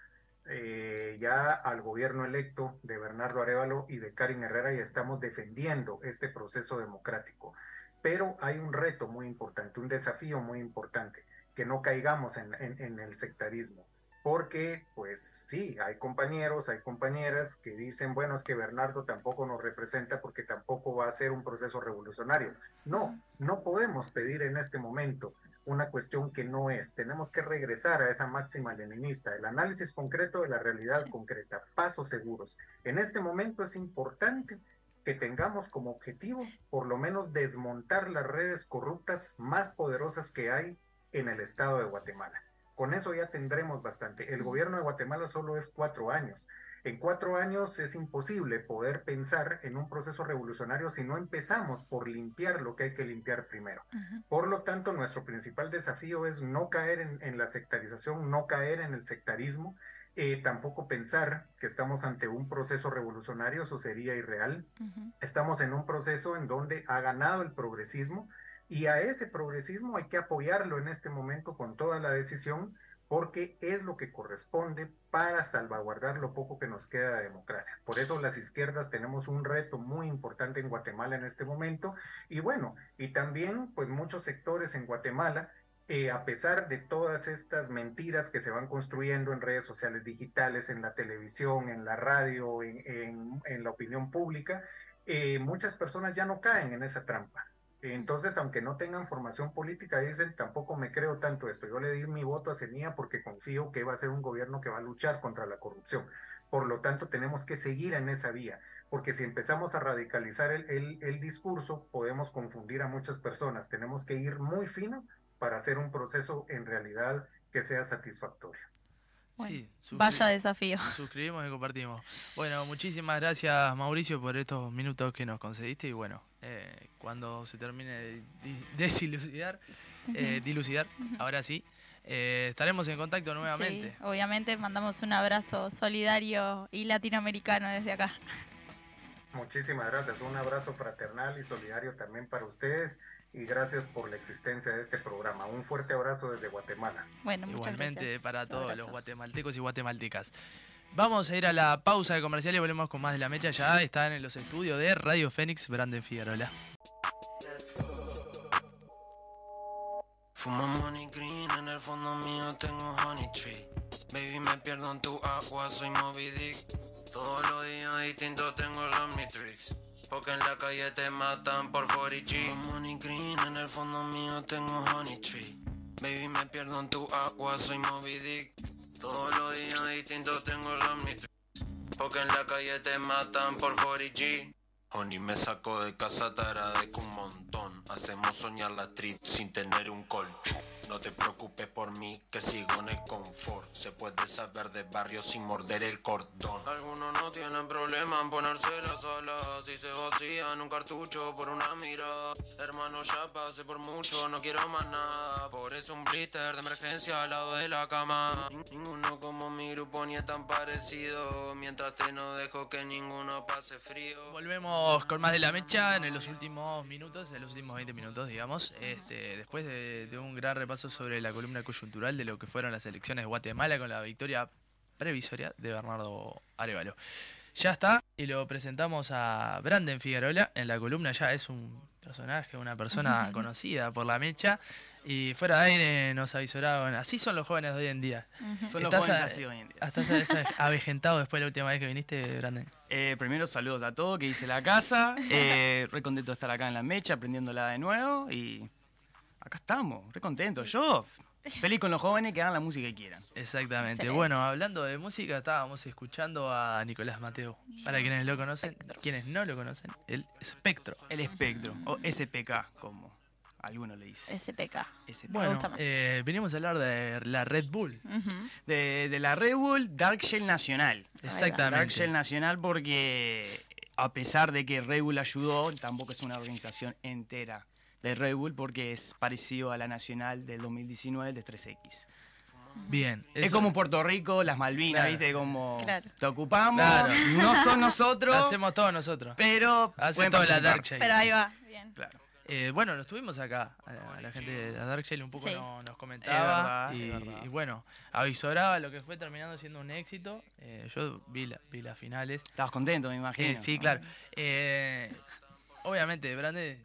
eh, ya al gobierno electo de Bernardo Arevalo y de Karin Herrera y estamos defendiendo este proceso democrático. Pero hay un reto muy importante, un desafío muy importante, que no caigamos en, en el sectarismo. Porque, pues sí, hay compañeros, hay compañeras que dicen, bueno, es que Bernardo tampoco nos representa porque tampoco va a ser un proceso revolucionario. No, no podemos pedir en este momento una cuestión que no es. Tenemos que regresar a esa máxima leninista, el análisis concreto de la realidad Sí. concreta, pasos seguros. En este momento es importante que tengamos como objetivo por lo menos desmontar las redes corruptas más poderosas que hay en el estado de Guatemala. Con eso ya tendremos bastante. El gobierno de Guatemala solo es cuatro años. En cuatro años es imposible poder pensar en un proceso revolucionario si no empezamos por limpiar lo que hay que limpiar primero. Por lo tanto, nuestro principal desafío es no caer en, en la sectarización, no caer en el sectarismo, eh, tampoco pensar que estamos ante un proceso revolucionario, eso sería irreal. Estamos en un proceso en donde ha ganado el progresismo y a ese progresismo hay que apoyarlo en este momento con toda la decisión porque es lo que corresponde para salvaguardar lo poco que nos queda de democracia. Por eso las izquierdas tenemos un reto muy importante en Guatemala en este momento y bueno, y también pues muchos sectores en Guatemala eh, a pesar de todas estas mentiras que se van construyendo en redes sociales digitales, en la televisión, en la radio, en, la opinión pública, eh, muchas personas ya no caen en esa trampa. Entonces, aunque no tengan formación política, dicen, tampoco me creo tanto esto. Yo le di mi voto a Semilla porque confío que va a ser un gobierno que va a luchar contra la corrupción. Por lo tanto, tenemos que seguir en esa vía, porque si empezamos a radicalizar el, el- el discurso, podemos confundir a muchas personas. Tenemos que ir muy fino para hacer un proceso en realidad que sea satisfactorio. Bueno, Sí, Vaya desafío. (laughs) Suscribimos y compartimos. Bueno, muchísimas gracias Mauricio por estos minutos que nos concediste y bueno, eh, cuando se termine de desilucidar, eh, dilucidar, ahora sí, eh, estaremos en contacto nuevamente. Sí, obviamente mandamos un abrazo solidario y latinoamericano desde acá. Muchísimas gracias. Un abrazo fraternal y solidario también para ustedes y gracias por la existencia de este programa. Un fuerte abrazo desde Guatemala. Bueno, muchas Igualmente gracias. para todos los guatemaltecos y guatemaltecas. Vamos a ir a la pausa de comercial y volvemos con más de la mecha. Ya están en los estudios de Radio Fénix, Branden Figueroa. Fumo money green, en el fondo mío tengo honey tree. Baby, me pierdo en tu agua, soy Moby Dick. Todos los días distintos tengo los Omnitrix. Porque en la calle te matan por 40G. Fumo money green, en el fondo mío tengo honey tree. Baby, me pierdo en tu agua, soy Moby Dick. Todos los días distintos tengo los Omnitrix. Porque en la calle te matan por 40G. Honey me sacó de casa, te agradezco un montón. Hacemos soñar la street sin tener un colchón. No te preocupes por mí, que sigo en el confort. Se puede saber de barrio sin morder el cordón. Algunos no tienen problema en ponérsela sola. Si se vacían un cartucho por una mirada. Hermano, ya pasé por mucho, no quiero más nada. Por eso un blister de emergencia al lado de la cama. Nin- Ninguno como mi grupo ni es tan parecido. Mientras te no dejo que ninguno pase frío. Volvemos con más de la mecha en los últimos minutos, en los últimos 20 minutos, digamos. Este, después de, de un gran repaso sobre la columna coyuntural de lo que fueron las elecciones de Guatemala con la victoria previsoria de Bernardo Arevalo. Ya está, y lo presentamos a Branden Figueroa. En la columna ya es un personaje, una persona conocida por la mecha. Y fuera de aire nos avisoraron. Así son los jóvenes de hoy en día. Ujú. Son los Estás jóvenes a- así hoy en día. Estás (laughs) avejentado después de la última vez que viniste, Branden. Eh, primero saludos a todos que hice la casa. Eh, re contento de estar acá en la mecha, aprendiéndola de nuevo. Y acá estamos, re contentos. Yo feliz con los jóvenes que hagan la música que quieran. Exactamente. Excelente. Bueno, hablando de música, estábamos escuchando a Nicolás Mateo. Para quienes lo conocen, quienes no lo conocen, el espectro. El espectro, o SPK, como algunos le dicen. SPK. SPK. Bueno, gusta más. eh, venimos a hablar de la Red Bull. De, de la Red Bull Dark Shell Nacional. Dark Exactamente. Shell Nacional porque a pesar de que Red Bull ayudó, tampoco es una organización entera de Red Bull porque es parecido a la Nacional del 2019 de 3X. Bien. Es eso- como Puerto Rico, las Malvinas, Claro. ¿viste? Como Claro. te ocupamos, Claro. no son nosotros, (laughs) Hacemos todos nosotros. pero Hace pueden toda la. Dark Shade. Pero ahí va, bien. Claro. Eh, bueno, lo estuvimos acá. A la gente de la Dark Shade un poco Sí. no- nos comentaba. verdad, y, es verdad. y bueno, avisoraba lo que fue terminando siendo un éxito. Eh, yo vi, la- vi las finales. Estabas contento, me imagino. Eh, sí, claro. Eh, obviamente, Brande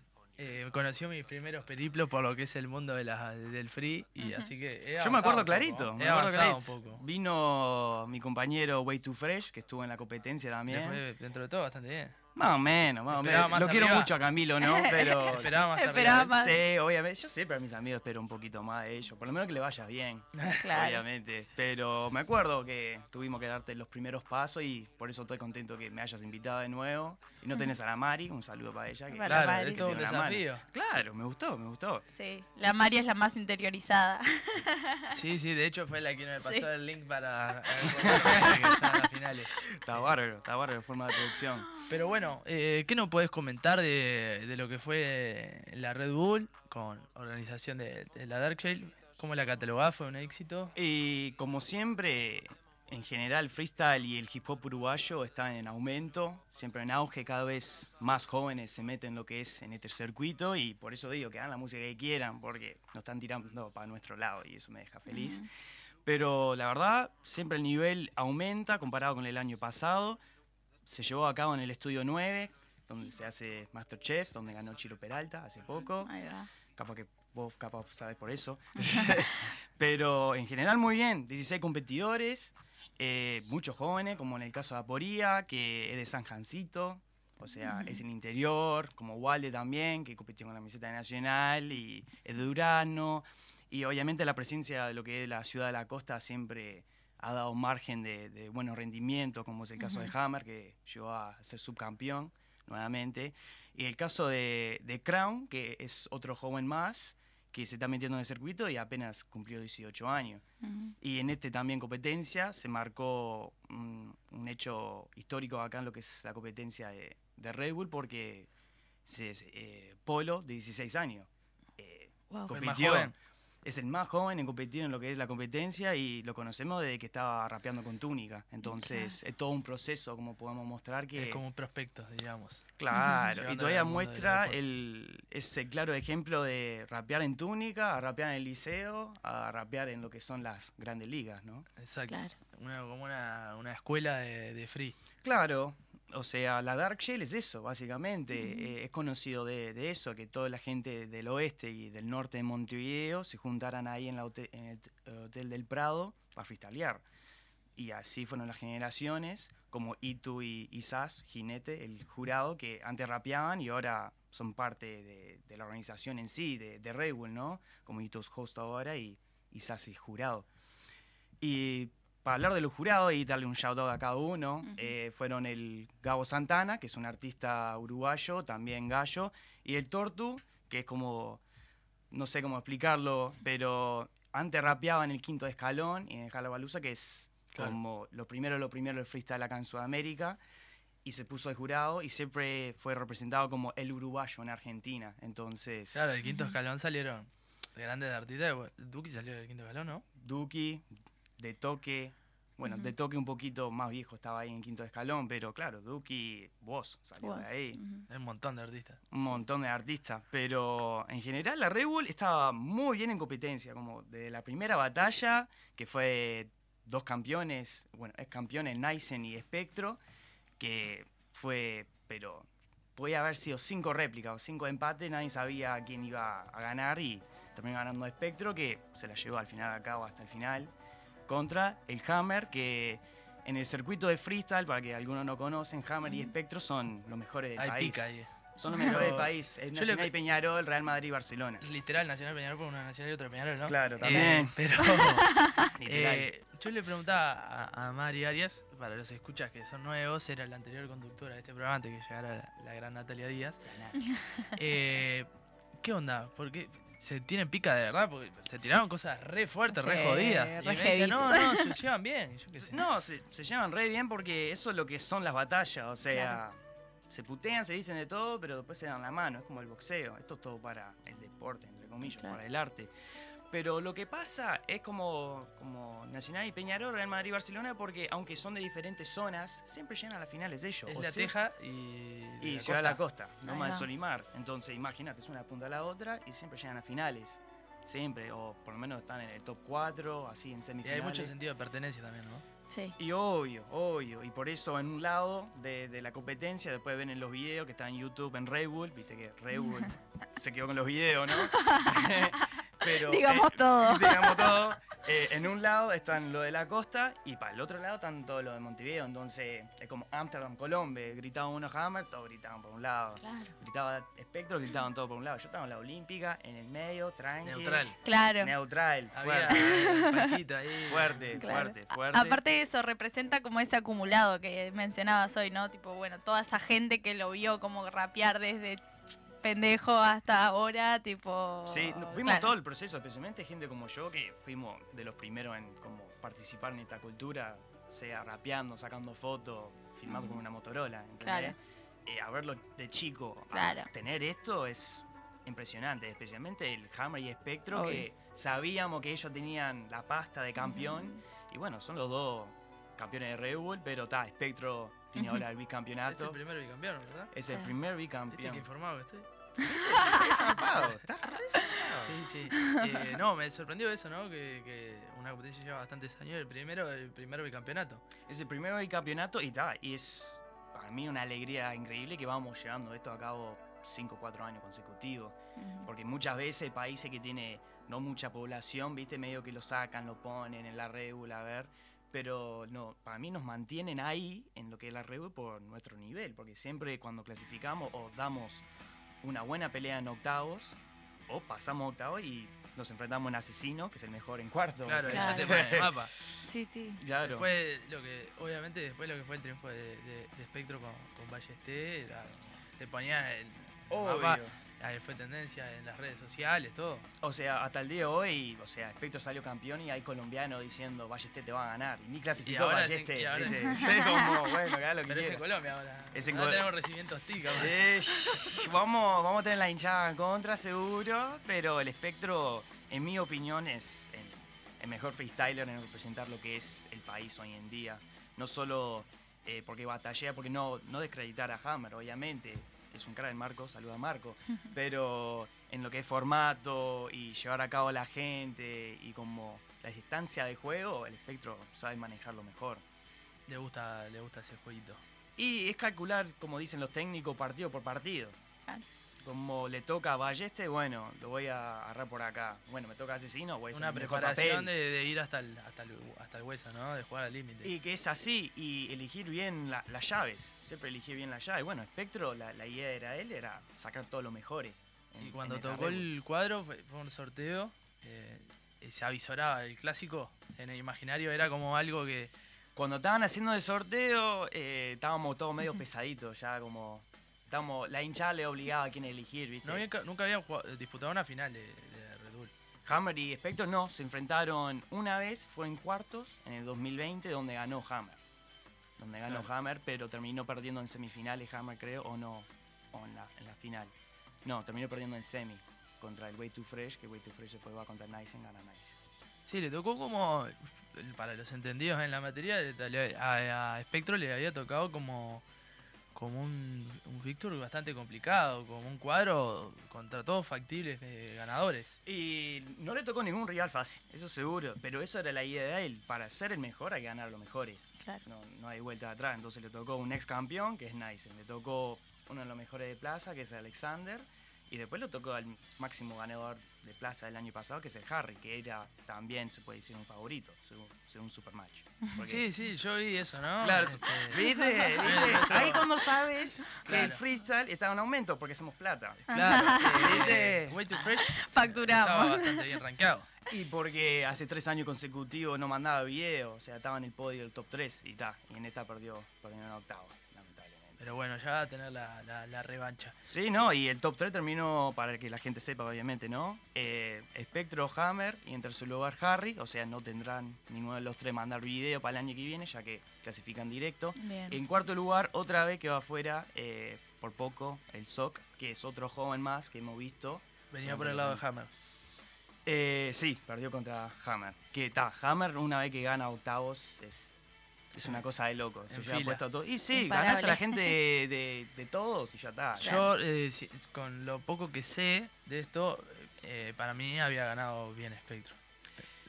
eh, conoció mis primeros periplos por lo que es el mundo de la- del free y Ujú. así que he Yo me avanzado acuerdo un poco, clarito, me acuerdo avanzado clarito. un poco. Vino mi compañero Way Too Fresh, que estuvo en la competencia Le también. fue dentro de todo bastante bien. Más o menos, más o menos. más Lo quiero mucho a Camilo, ¿no? (laughs) Pero. Esperaba más Esperaba más. Sí, obviamente. Yo siempre a mis amigos espero un poquito más de ellos. Por lo menos que le vaya bien. (laughs) Claro. Obviamente. Pero me acuerdo que tuvimos que darte los primeros pasos y por eso estoy contento que me hayas invitado de nuevo. Y no (laughs) tenés a la Mari, un saludo para ella. Que, Para Claro, es todo un desafío. Claro, me gustó, me gustó. Sí, la Mari es la más interiorizada. Sí, sí, de hecho fue la que me pasó Sí. el link para que las finales. Está bárbaro, está bárbaro forma de producción. Pero bueno, eh, ¿qué nos puedes comentar de, de lo que fue la Red Bull con organización de, de la Dark Shale? ¿Cómo la catalogás? ¿Fue un éxito? Y como siempre, en general, freestyle y el hip hop uruguayo están en aumento, siempre en auge, cada vez más jóvenes se meten en lo que es en este circuito y por eso digo que hagan la música que quieran, porque nos están tirando para nuestro lado y eso me deja feliz. Pero la verdad, siempre el nivel aumenta comparado con el año pasado. Se llevó a cabo en el estudio 9, donde se hace Masterchef, donde ganó Chiro Peralta hace poco Ahí va. capaz que vos capaz sabes por eso. (laughs) Pero en general muy bien, 16 competidores, eh, muchos jóvenes, como en el caso de Aporía, que es de San Jancito, o sea, Ujú. es el interior, como Walde también, que compitió con la camiseta nacional, y es de Durano, y obviamente la presencia de lo que es la ciudad de la costa siempre ha dado margen de, de buenos rendimientos, como es el caso de Ujú. Hammer, que llegó a ser subcampeón nuevamente. Y el caso de, de Crown, que es otro joven más, que se está metiendo en el circuito y apenas cumplió 18 años. Ujú. Y en este también competencia se marcó un, un hecho histórico acá en lo que es la competencia de, de Red Bull, porque se- se- eh, Polo, de 16 años, eh, Wow. Compitió. Es el más joven en competir en lo que es la competencia y lo conocemos desde que estaba rapeando con Túnica. Entonces es todo un proceso, como podemos mostrar, que... Es como un prospecto, digamos. Claro, y todavía muestra el, ese claro ejemplo de rapear en túnica, a rapear en el liceo, a rapear en lo que son las grandes ligas, ¿no? Exacto. Claro. Una, como una, una escuela de, de free. Claro, o sea, la Dark Shell es eso, básicamente. Eh, es conocido de, de eso, que toda la gente del oeste y del norte de Montevideo se juntaran ahí en, la hote- en el Hotel del Prado para freestylear. Y así fueron las generaciones, como Itu y, y Sas, Jinete, el jurado, que antes rapeaban y ahora son parte de, de la organización en sí, de, de ¿no? Como Itu es host ahora y, y Sas es jurado. Y para hablar de los jurados y darle un shout out a cada uno, eh, fueron el Gabo Santana, que es un artista uruguayo, también gallo, y el Tortu, que es como, no sé cómo explicarlo, pero antes rapeaba en el quinto escalón y en el Jalabaluza, que es Claro. como lo primero, lo primero del freestyle acá en Sudamérica, y se puso de jurado y siempre fue representado como el uruguayo en Argentina. Entonces, Claro, el quinto escalón salieron grandes artistas. Duki salió del quinto escalón, ¿no? Duki, de toque. Bueno, de toque un poquito más viejo estaba ahí en quinto escalón, pero claro, Duki, vos salió Vos. de ahí. Hay un montón de artistas. Un montón de artistas, pero en general la Red Bull estaba muy bien en competencia, como de la primera batalla, que fue dos campeones, bueno, es campeones Nysen y Spectro, que fue, pero podía haber sido cinco réplicas o cinco empates, nadie sabía quién iba a ganar y terminó ganando Spectro, que se la llevó al final a cabo hasta el final, contra el Hammer, que en el circuito de freestyle, para que algunos no conocen, Hammer y. Spectro son los mejores del Hay país. pica ahí. Son los mejores del país. Es le Nacional y Peñarol, Real Madrid y Barcelona. Literal, Nacional Peñarol por una Nacional y otra Peñarol, ¿no? Claro, Eh, también. (laughs) pero (laughs) eh, yo le preguntaba a, a Mari Arias, para los escuchas que son nuevos, era la anterior conductora de este programa antes que llegara la, la gran Natalia Díaz. Eh, ¿Qué onda? Porque se tienen pica de verdad, porque se tiraron cosas re fuertes, re jodidas. re y me decía, no, no, (laughs) se llevan bien. y yo qué sé. No, se, se llevan re bien porque eso es lo que son las batallas. O sea, se putean, se dicen de todo, pero después se dan la mano. Es como el boxeo. Esto es todo para el deporte, entre comillas, Claro. para el arte. Pero lo que pasa es como, como Nacional y Peñarol, Real Madrid y Barcelona, porque aunque son de diferentes zonas, siempre llegan a las finales de ellos. Es O la sea- Teja y. Y la Ciudad de la Costa. No más va. Solimar. Entonces, imagínate, es una punta a la otra y siempre llegan a finales. Siempre, o por lo menos están en el top 4, así en Y semifinales. hay mucho sentido de pertenencia también, ¿no? Sí. Y obvio, obvio. Y por eso en un lado de, de la competencia, después ven en los videos que está en YouTube en Red Bull, viste que Red Bull (laughs) se quedó con los videos, ¿no? (laughs) Pero, (laughs) Digamos eh, todo. (laughs) Digamos todo. Eh, en un lado están lo de la costa y para el otro lado están todo lo de Montevideo. Entonces es como Amsterdam, Colombia. Gritaba uno Hammer, todos gritaban por un lado. Claro. Gritaba Espectro, gritaban todos por un lado. Yo estaba en la Olímpica, en el medio, tranqui. Neutral. Claro. Neutral, Había fuerte. ahí. (laughs) Fuerte, Claro. fuerte, fuerte. Aparte de eso, representa como ese acumulado que mencionabas hoy, ¿no? Tipo, bueno, toda esa gente que lo vio como rapear desde pendejo hasta ahora, tipo... Sí, claro. todo el proceso, especialmente gente como yo, que fuimos de los primeros en como participar en esta cultura, sea rapeando, sacando fotos, filmando con una Motorola, ¿entendés? Claro. Eh, a verlo de chico, a tener esto es impresionante, especialmente el Hammer y Spectro, Obvio. que sabíamos que ellos tenían la pasta de campeón, y bueno, son los dos campeones de Red Bull, pero está, Spectro tiene ahora el Es el bicampeonato, primero bicampeón, ¿verdad? es el Sí. primer ¿Viste bicampeón. qué informado que estoy? (laughs) Está está. Sí, sí. Eh, no, me sorprendió eso, ¿no? Que, que una competencia lleva bastantes años. El primero, el primer bicampeonato. Es el primer bicampeonato y, ta, y es para mí una alegría increíble que vamos llevando esto a cabo 5 o 4 años consecutivos. Porque muchas veces países que tiene no mucha población, viste, medio que lo sacan, lo ponen en la regula, a ver. Pero no, para mí nos mantienen ahí en lo que es la regula por nuestro nivel. Porque siempre cuando clasificamos o damos una buena pelea en octavos, o pasamos a octavos y nos enfrentamos a un asesino, que es el mejor en cuarto. Claro, o ya sea, te Claro. pone el mapa. Sí, sí. claro. Después, lo que, obviamente, después lo que fue el triunfo de, de, de Spectro con, con Ballesté, era, te ponía el, el Obvio. mapa, ahí fue tendencia en las redes sociales, todo. O sea, hasta el día de hoy, o sea, Spectro salió campeón y hay colombianos diciendo Ballester te va a ganar. Y ni clasificó ahora es (laughs) Pero es en. Colombia ahora. Es en ahora Col- tenemos recibimientos ticas. Eh, vamos, vamos a tener la hinchada en contra, seguro. Pero el Espectro, en mi opinión, es el, el mejor freestyler en representar lo que es el país hoy en día. No solo eh, porque batallea, porque no, no descreditar a Hammer, obviamente. Es un cara de Marco, saluda a Marco. (laughs) Pero en lo que es formato y llevar a cabo a la gente y como la distancia de juego, el Espectro sabe manejarlo mejor. Le gusta, le gusta ese jueguito. Y es calcular, como dicen los técnicos, partido por partido. Claro. Como le toca a Balleste, bueno, lo voy a agarrar por acá. Bueno, me toca Asesino, voy a Una preparación de, ir hasta el, hasta, el, hasta el hueso, ¿no? De jugar al límite. Y que es así, y elegir bien la- las llaves. Siempre elegir bien las llaves. Bueno, Spectro, la, la idea era él, era sacar todo lo mejores. en- Y cuando tocó el cuadro, fue, fue un sorteo, eh, se avisoraba el clásico. En el imaginario era como algo que. Cuando estaban haciendo el sorteo, eh, estábamos todos medio (laughs) pesaditos, ya como... Estábamos, la hinchada le obligaba a quién elegir, ¿viste? No había- nunca habían jugado- disputado una final de, de Red Bull. Hammer y Spectre no, se enfrentaron una vez, fue en cuartos, en el 2020, donde ganó Hammer. Donde ganó Claro. Hammer, pero terminó perdiendo en semifinales Hammer, creo, o no, o en la, en la final. No, terminó perdiendo en semi contra el Way Too Fresh, que Way Too Fresh después va contra Nysen, gana Nysen. Sí, le tocó como. Para los entendidos en la materia, a Spectro le había tocado como. Como un, un Victor bastante complicado, como un cuadro contra todos factibles ganadores. Y no le tocó ningún rival fácil, eso seguro, pero eso era la idea de él. Para ser el mejor hay que ganar a los mejores. Claro. No, no hay vuelta atrás. Entonces le tocó un ex campeón, que es Nysen. Le tocó uno de los mejores de plaza, que es Alexander. Y después le tocó al máximo ganador de plaza del año pasado, que es el Harry, que era también, se puede decir, un favorito, según, según Supermatch. Porque- Sí, sí, yo vi eso, ¿no? Claro, Este, ¿Viste? (laughs) ¿Viste? Ahí cuando sabes que el freestyle está en aumento porque hacemos plata. Claro, (laughs) eh, ¿Viste? Way Too Fresh Facturamos. estaba bastante bien rankeado. Y porque hace tres años consecutivos no mandaba video, o sea, estaba en el podio del top 3 y ta, y en esta perdió, perdió en octavo. Pero bueno, ya va a tener la, la, la revancha. Sí, no, y el top 3 terminó, para que la gente sepa, obviamente, ¿no? Eh, Spectro, Hammer y en tercer lugar Harry, o sea, no tendrán ninguno de los tres mandar video para el año que viene, ya que clasifican directo. Bien. En cuarto lugar, otra vez que va afuera, eh, por poco, el SOC, que es otro joven más que hemos visto. Venía por el lado de Hammer. Eh, sí, perdió contra Hammer. Que está, Hammer una vez que gana octavos es, es una cosa de loco. Se lleva puesto a todo. Y sí, Imparable. ganás a la gente de, de- de todos y ya está. Yo, eh, si- con lo poco que sé de esto, eh, para mí había ganado bien Spectro.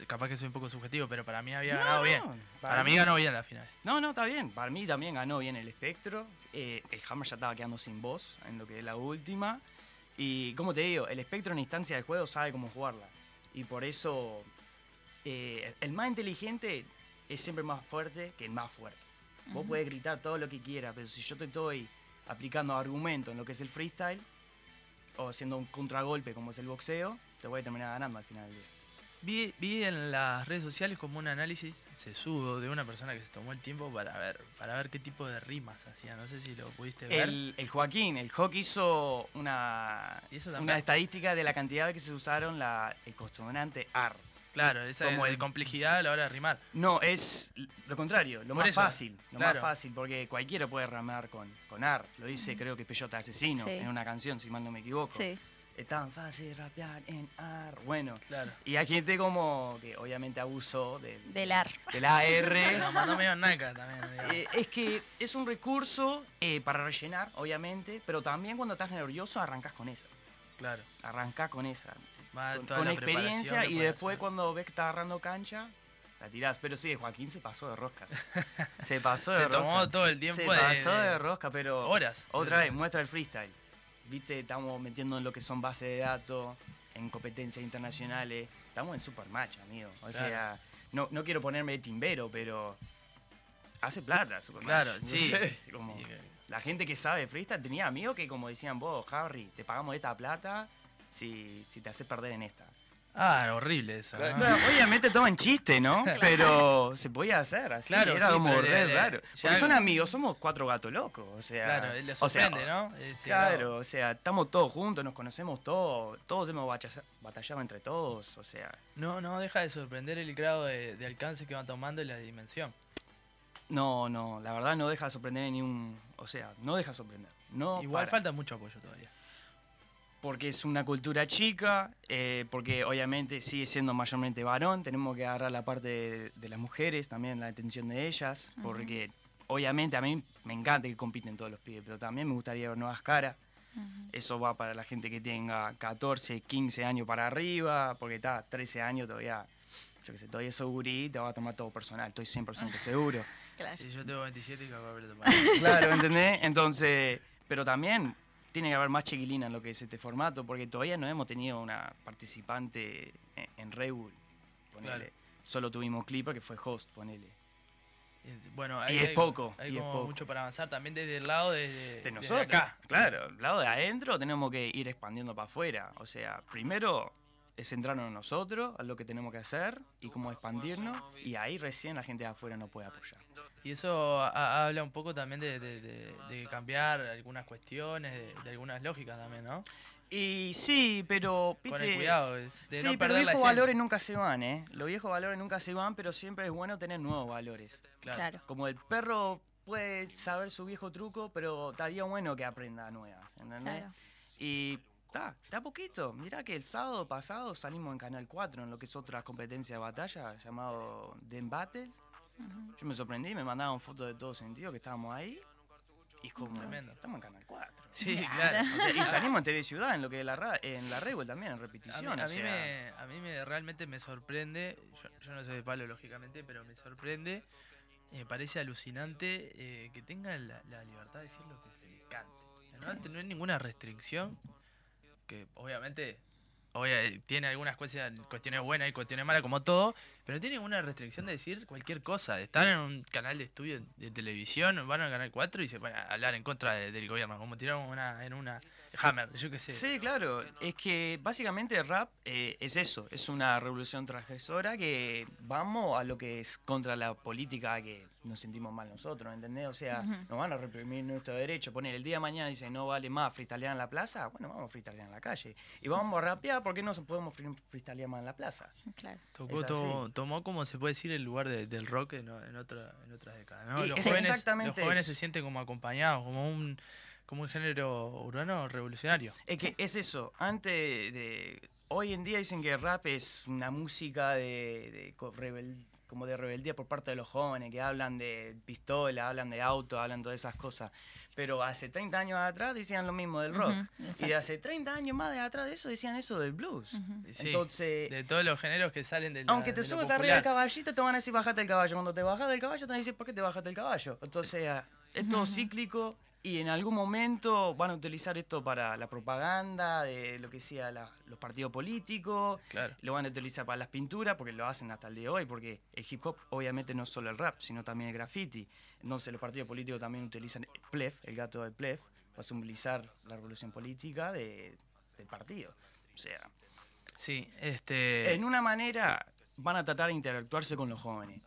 capaz que soy un poco subjetivo, pero para mí había ganado No, bien. Para mí ganó bien la final. No, no, está bien. Para mí también ganó bien el espectro. Eh, el Hammer ya estaba quedando sin voz en lo que es la última. Y como te digo, el espectro en instancia de juego sabe cómo jugarla. Y por eso eh, el más inteligente es siempre más fuerte que el más fuerte. Vos Ujú. podés gritar todo lo que quieras, pero si yo te estoy aplicando argumentos en lo que es el freestyle, o haciendo un contragolpe como es el boxeo, te voy a terminar ganando al final del día. Vi, vi en las redes sociales como un análisis sesudo de una persona que se tomó el tiempo para ver, para ver qué tipo de rimas hacía. No sé si lo pudiste ver. El, el Joaquín, el Jock hizo una, una estadística de la cantidad de que se usaron la, el consonante AR. Claro, esa como de el- complejidad a la hora de rimar. No, es lo contrario, lo Por más eso, fácil. Lo claro. más fácil, porque cualquiera puede ramar con, con AR. Lo dice, creo que Peyota Asesino, Sí. en una canción, si mal no me equivoco. Sí. Es tan fácil rapear en AR. Bueno, Claro. y hay gente como que obviamente abusó del, Del AR. del AR. Pero (laughs) mandó medio naca también. (laughs) Eh, es que es un recurso eh, para rellenar, obviamente, pero también cuando estás nervioso arrancas con esa. claro. Arrancás con esa. Va Con, toda con la preparación experiencia y después cuando ves que está agarrando cancha, la tirás. Pero sí, Joaquín se pasó de roscas. (laughs) se pasó de Se rosca. tomó todo el tiempo Se de- pasó de, rosca, pero Horas. otra vez, muestra el freestyle. Viste, estamos metiendo en lo que son bases de datos, en competencias internacionales. Estamos en super match, amigo. O Claro. sea, no, no quiero ponerme de timbero, pero hace plata super Claro, match. sí. (laughs) Como- la gente que sabe freestyle tenía amigos que como decían vos, Harry, te pagamos esta plata si, si te haces perder en esta. Ah, horrible eso. ¿no? Claro, obviamente toman chiste, ¿no? (laughs) Pero se podía hacer así. Claro, era sí, como re raro. Porque son amigos, somos cuatro gatos locos. O sea, Claro, o sea, sorprende, ¿no? Este, Claro, o sea, estamos todos juntos, nos conocemos todos, todos hemos batalla- batallado entre todos, o sea, No, no deja de sorprender el grado de, de alcance que van tomando y la dimensión. no, no, la verdad no deja de sorprender ni un, o sea, no deja de sorprender. No Igual para. falta mucho apoyo todavía. Porque es una cultura chica, eh, porque obviamente sigue siendo mayormente varón, tenemos que agarrar la parte de, de las mujeres, también la atención de ellas, porque obviamente a mí me encanta que compiten todos los pibes, pero también me gustaría ver nuevas caras. Eso va para la gente que tenga 14, 15 años para arriba, porque está 13 años todavía, yo qué sé, todavía sos gurí, te va a tomar todo personal, estoy 100% (laughs) seguro. Claro. Si yo tengo 27 y capaz de tomar. Claro, ¿entendés? Entonces, pero también tiene que haber más chiquilina en lo que es este formato, porque todavía no hemos tenido una participante en, en Red Bull, ponele. Claro. Solo tuvimos Clipper, que fue host, ponele. Bueno, Y es hay, poco, hay y es como poco. mucho para avanzar también desde el lado de, de, De desde nosotros, acá. claro, del lado de adentro tenemos que ir expandiendo para afuera. O sea, primero centrarnos en nosotros, a lo que tenemos que hacer y cómo expandirnos, y ahí recién la gente de afuera nos puede apoyar. Y eso ha- habla un poco también de, de- de- de cambiar algunas cuestiones, de, de algunas lógicas también, ¿no? Y sí, pero... Con el cuidado de, sí, no pero perder los viejos valores nunca se van, ¿eh? Los viejos valores nunca se van, pero siempre es bueno tener nuevos valores. Claro. Claro. Como el perro puede saber su viejo truco, pero estaría bueno que aprenda nuevas, ¿entendés? Claro. Y está, está poquito. Mirá que el sábado pasado salimos en Canal 4 en lo que es otra competencia de batalla llamado Den Battles. Yo me sorprendí, me mandaban fotos de todo sentido que estábamos ahí. Y es como, Tremendo. estamos en Canal 4. Sí, Claro. claro. O sea, y salimos en TV Ciudad, en lo que es la, ra- en la Rebel también, en A mí, repetición. a mí me, a mí me realmente me sorprende, yo, yo no soy de palo lógicamente, pero me sorprende, me parece alucinante eh, que tenga la, la libertad de decir lo que se le cante. No al tener ninguna restricción, que obviamente obvia- tiene algunas cuestiones, buenas y cuestiones malas como todo, pero tiene ninguna restricción de decir cualquier cosa, estar en un canal de estudio de televisión, van al canal 4 y se van a hablar en contra de- del gobierno, como tiraron una, en una Hammer, yo qué sé. Sí, claro. Es que básicamente el rap eh, es eso, es una revolución transgresora que vamos a lo que es contra la política que nos sentimos mal nosotros, ¿entendés? O sea, nos van a reprimir nuestro derecho. Poner el día de mañana dice no vale más freestylear en la plaza, bueno, vamos a freestylear en la calle. Y vamos a rapear, ¿por qué no podemos free- freestylear más en la plaza? Claro. Tocó, tomó, tomó, como se puede decir, el lugar de- del rock en, en, otra, en otras décadas. ¿no? Los, es jóvenes, exactamente los jóvenes eso. se sienten como acompañados, como un, como un género urbano revolucionario. Es que es eso, antes de... Hoy en día dicen que el rap es una música de, de rebel- como de rebeldía por parte de los jóvenes, que hablan de pistola, hablan de auto, hablan de todas esas cosas. Pero hace 30 años atrás decían lo mismo del rock. Y exacto. hace 30 años más de atrás de eso decían eso del blues. Sí, Entonces, de todos los géneros que salen de la- aunque te de subas arriba del caballito, te van a decir bajate del caballo. Cuando te bajas del caballo, te van a decir por qué te bajaste del caballo. Entonces, ah, es todo cíclico y en algún momento van a utilizar esto para la propaganda de lo que sea la- los partidos políticos. Claro. Lo van a utilizar para las pinturas porque lo hacen hasta el día de hoy, porque el hip hop obviamente no es solo el rap, sino también el graffiti. Entonces los partidos políticos también utilizan el plef, el gato del plef, para simbolizar la revolución política de- del partido. O sea, Sí, este. en una manera van a tratar de interactuarse con los jóvenes,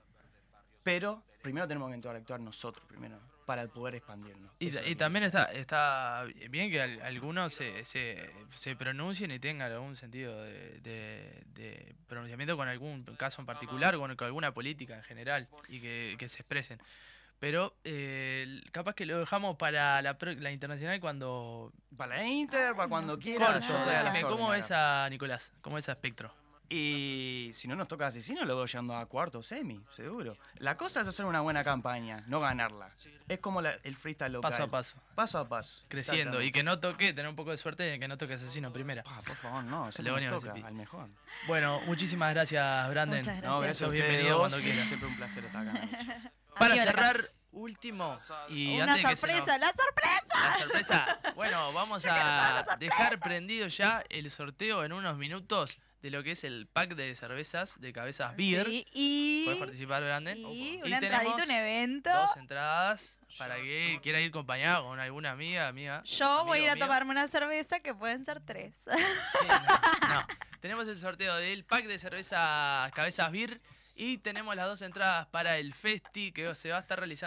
pero primero tenemos que interactuar nosotros primero para poder expandirnos. Y, también está, está bien que al- algunos se, se, se pronuncien y tengan algún sentido de, de- de pronunciamiento con algún caso en particular, con, con alguna política en general, y que, que se expresen. Pero eh, capaz que lo dejamos para la, la internacional cuando... Para la Inter, para cuando quieras. Corto, decime, ¿cómo ves a Nicolás? ¿Cómo ves a Espectro? Y si no nos toca asesino, lo veo llegando a cuarto semi, seguro. La cosa es hacer una buena campaña, no ganarla. Es como la- el freestyle local. Paso a paso, Paso a paso. creciendo. Y que no toque, tener un poco de suerte de que no toque asesino primera. Pa, por favor, no, eso Le toca, al mejor. Bueno, muchísimas gracias, Branden. Muchas No, Gracias. gracias bienvenido cuando quieras. Siempre un placer estar acá. (laughs) Para cerrar, último, y Una antes de que se nos- sorpresa, la sorpresa. La sorpresa. (laughs) Bueno, vamos a sorpresa. dejar prendido ya el sorteo en unos minutos de lo que es el pack de cervezas de cabezas beer. Sí, y, Puedes participar, Branden. y una entradita, tenemos un evento. Dos entradas para que quiera ir acompañado con alguna amiga, amiga. Yo voy a ir a tomarme una cerveza que pueden ser tres. Sí, no, (laughs) no. Tenemos el sorteo del pack de cerveza cabezas beer y tenemos las dos entradas para el festi que se va a estar realizando.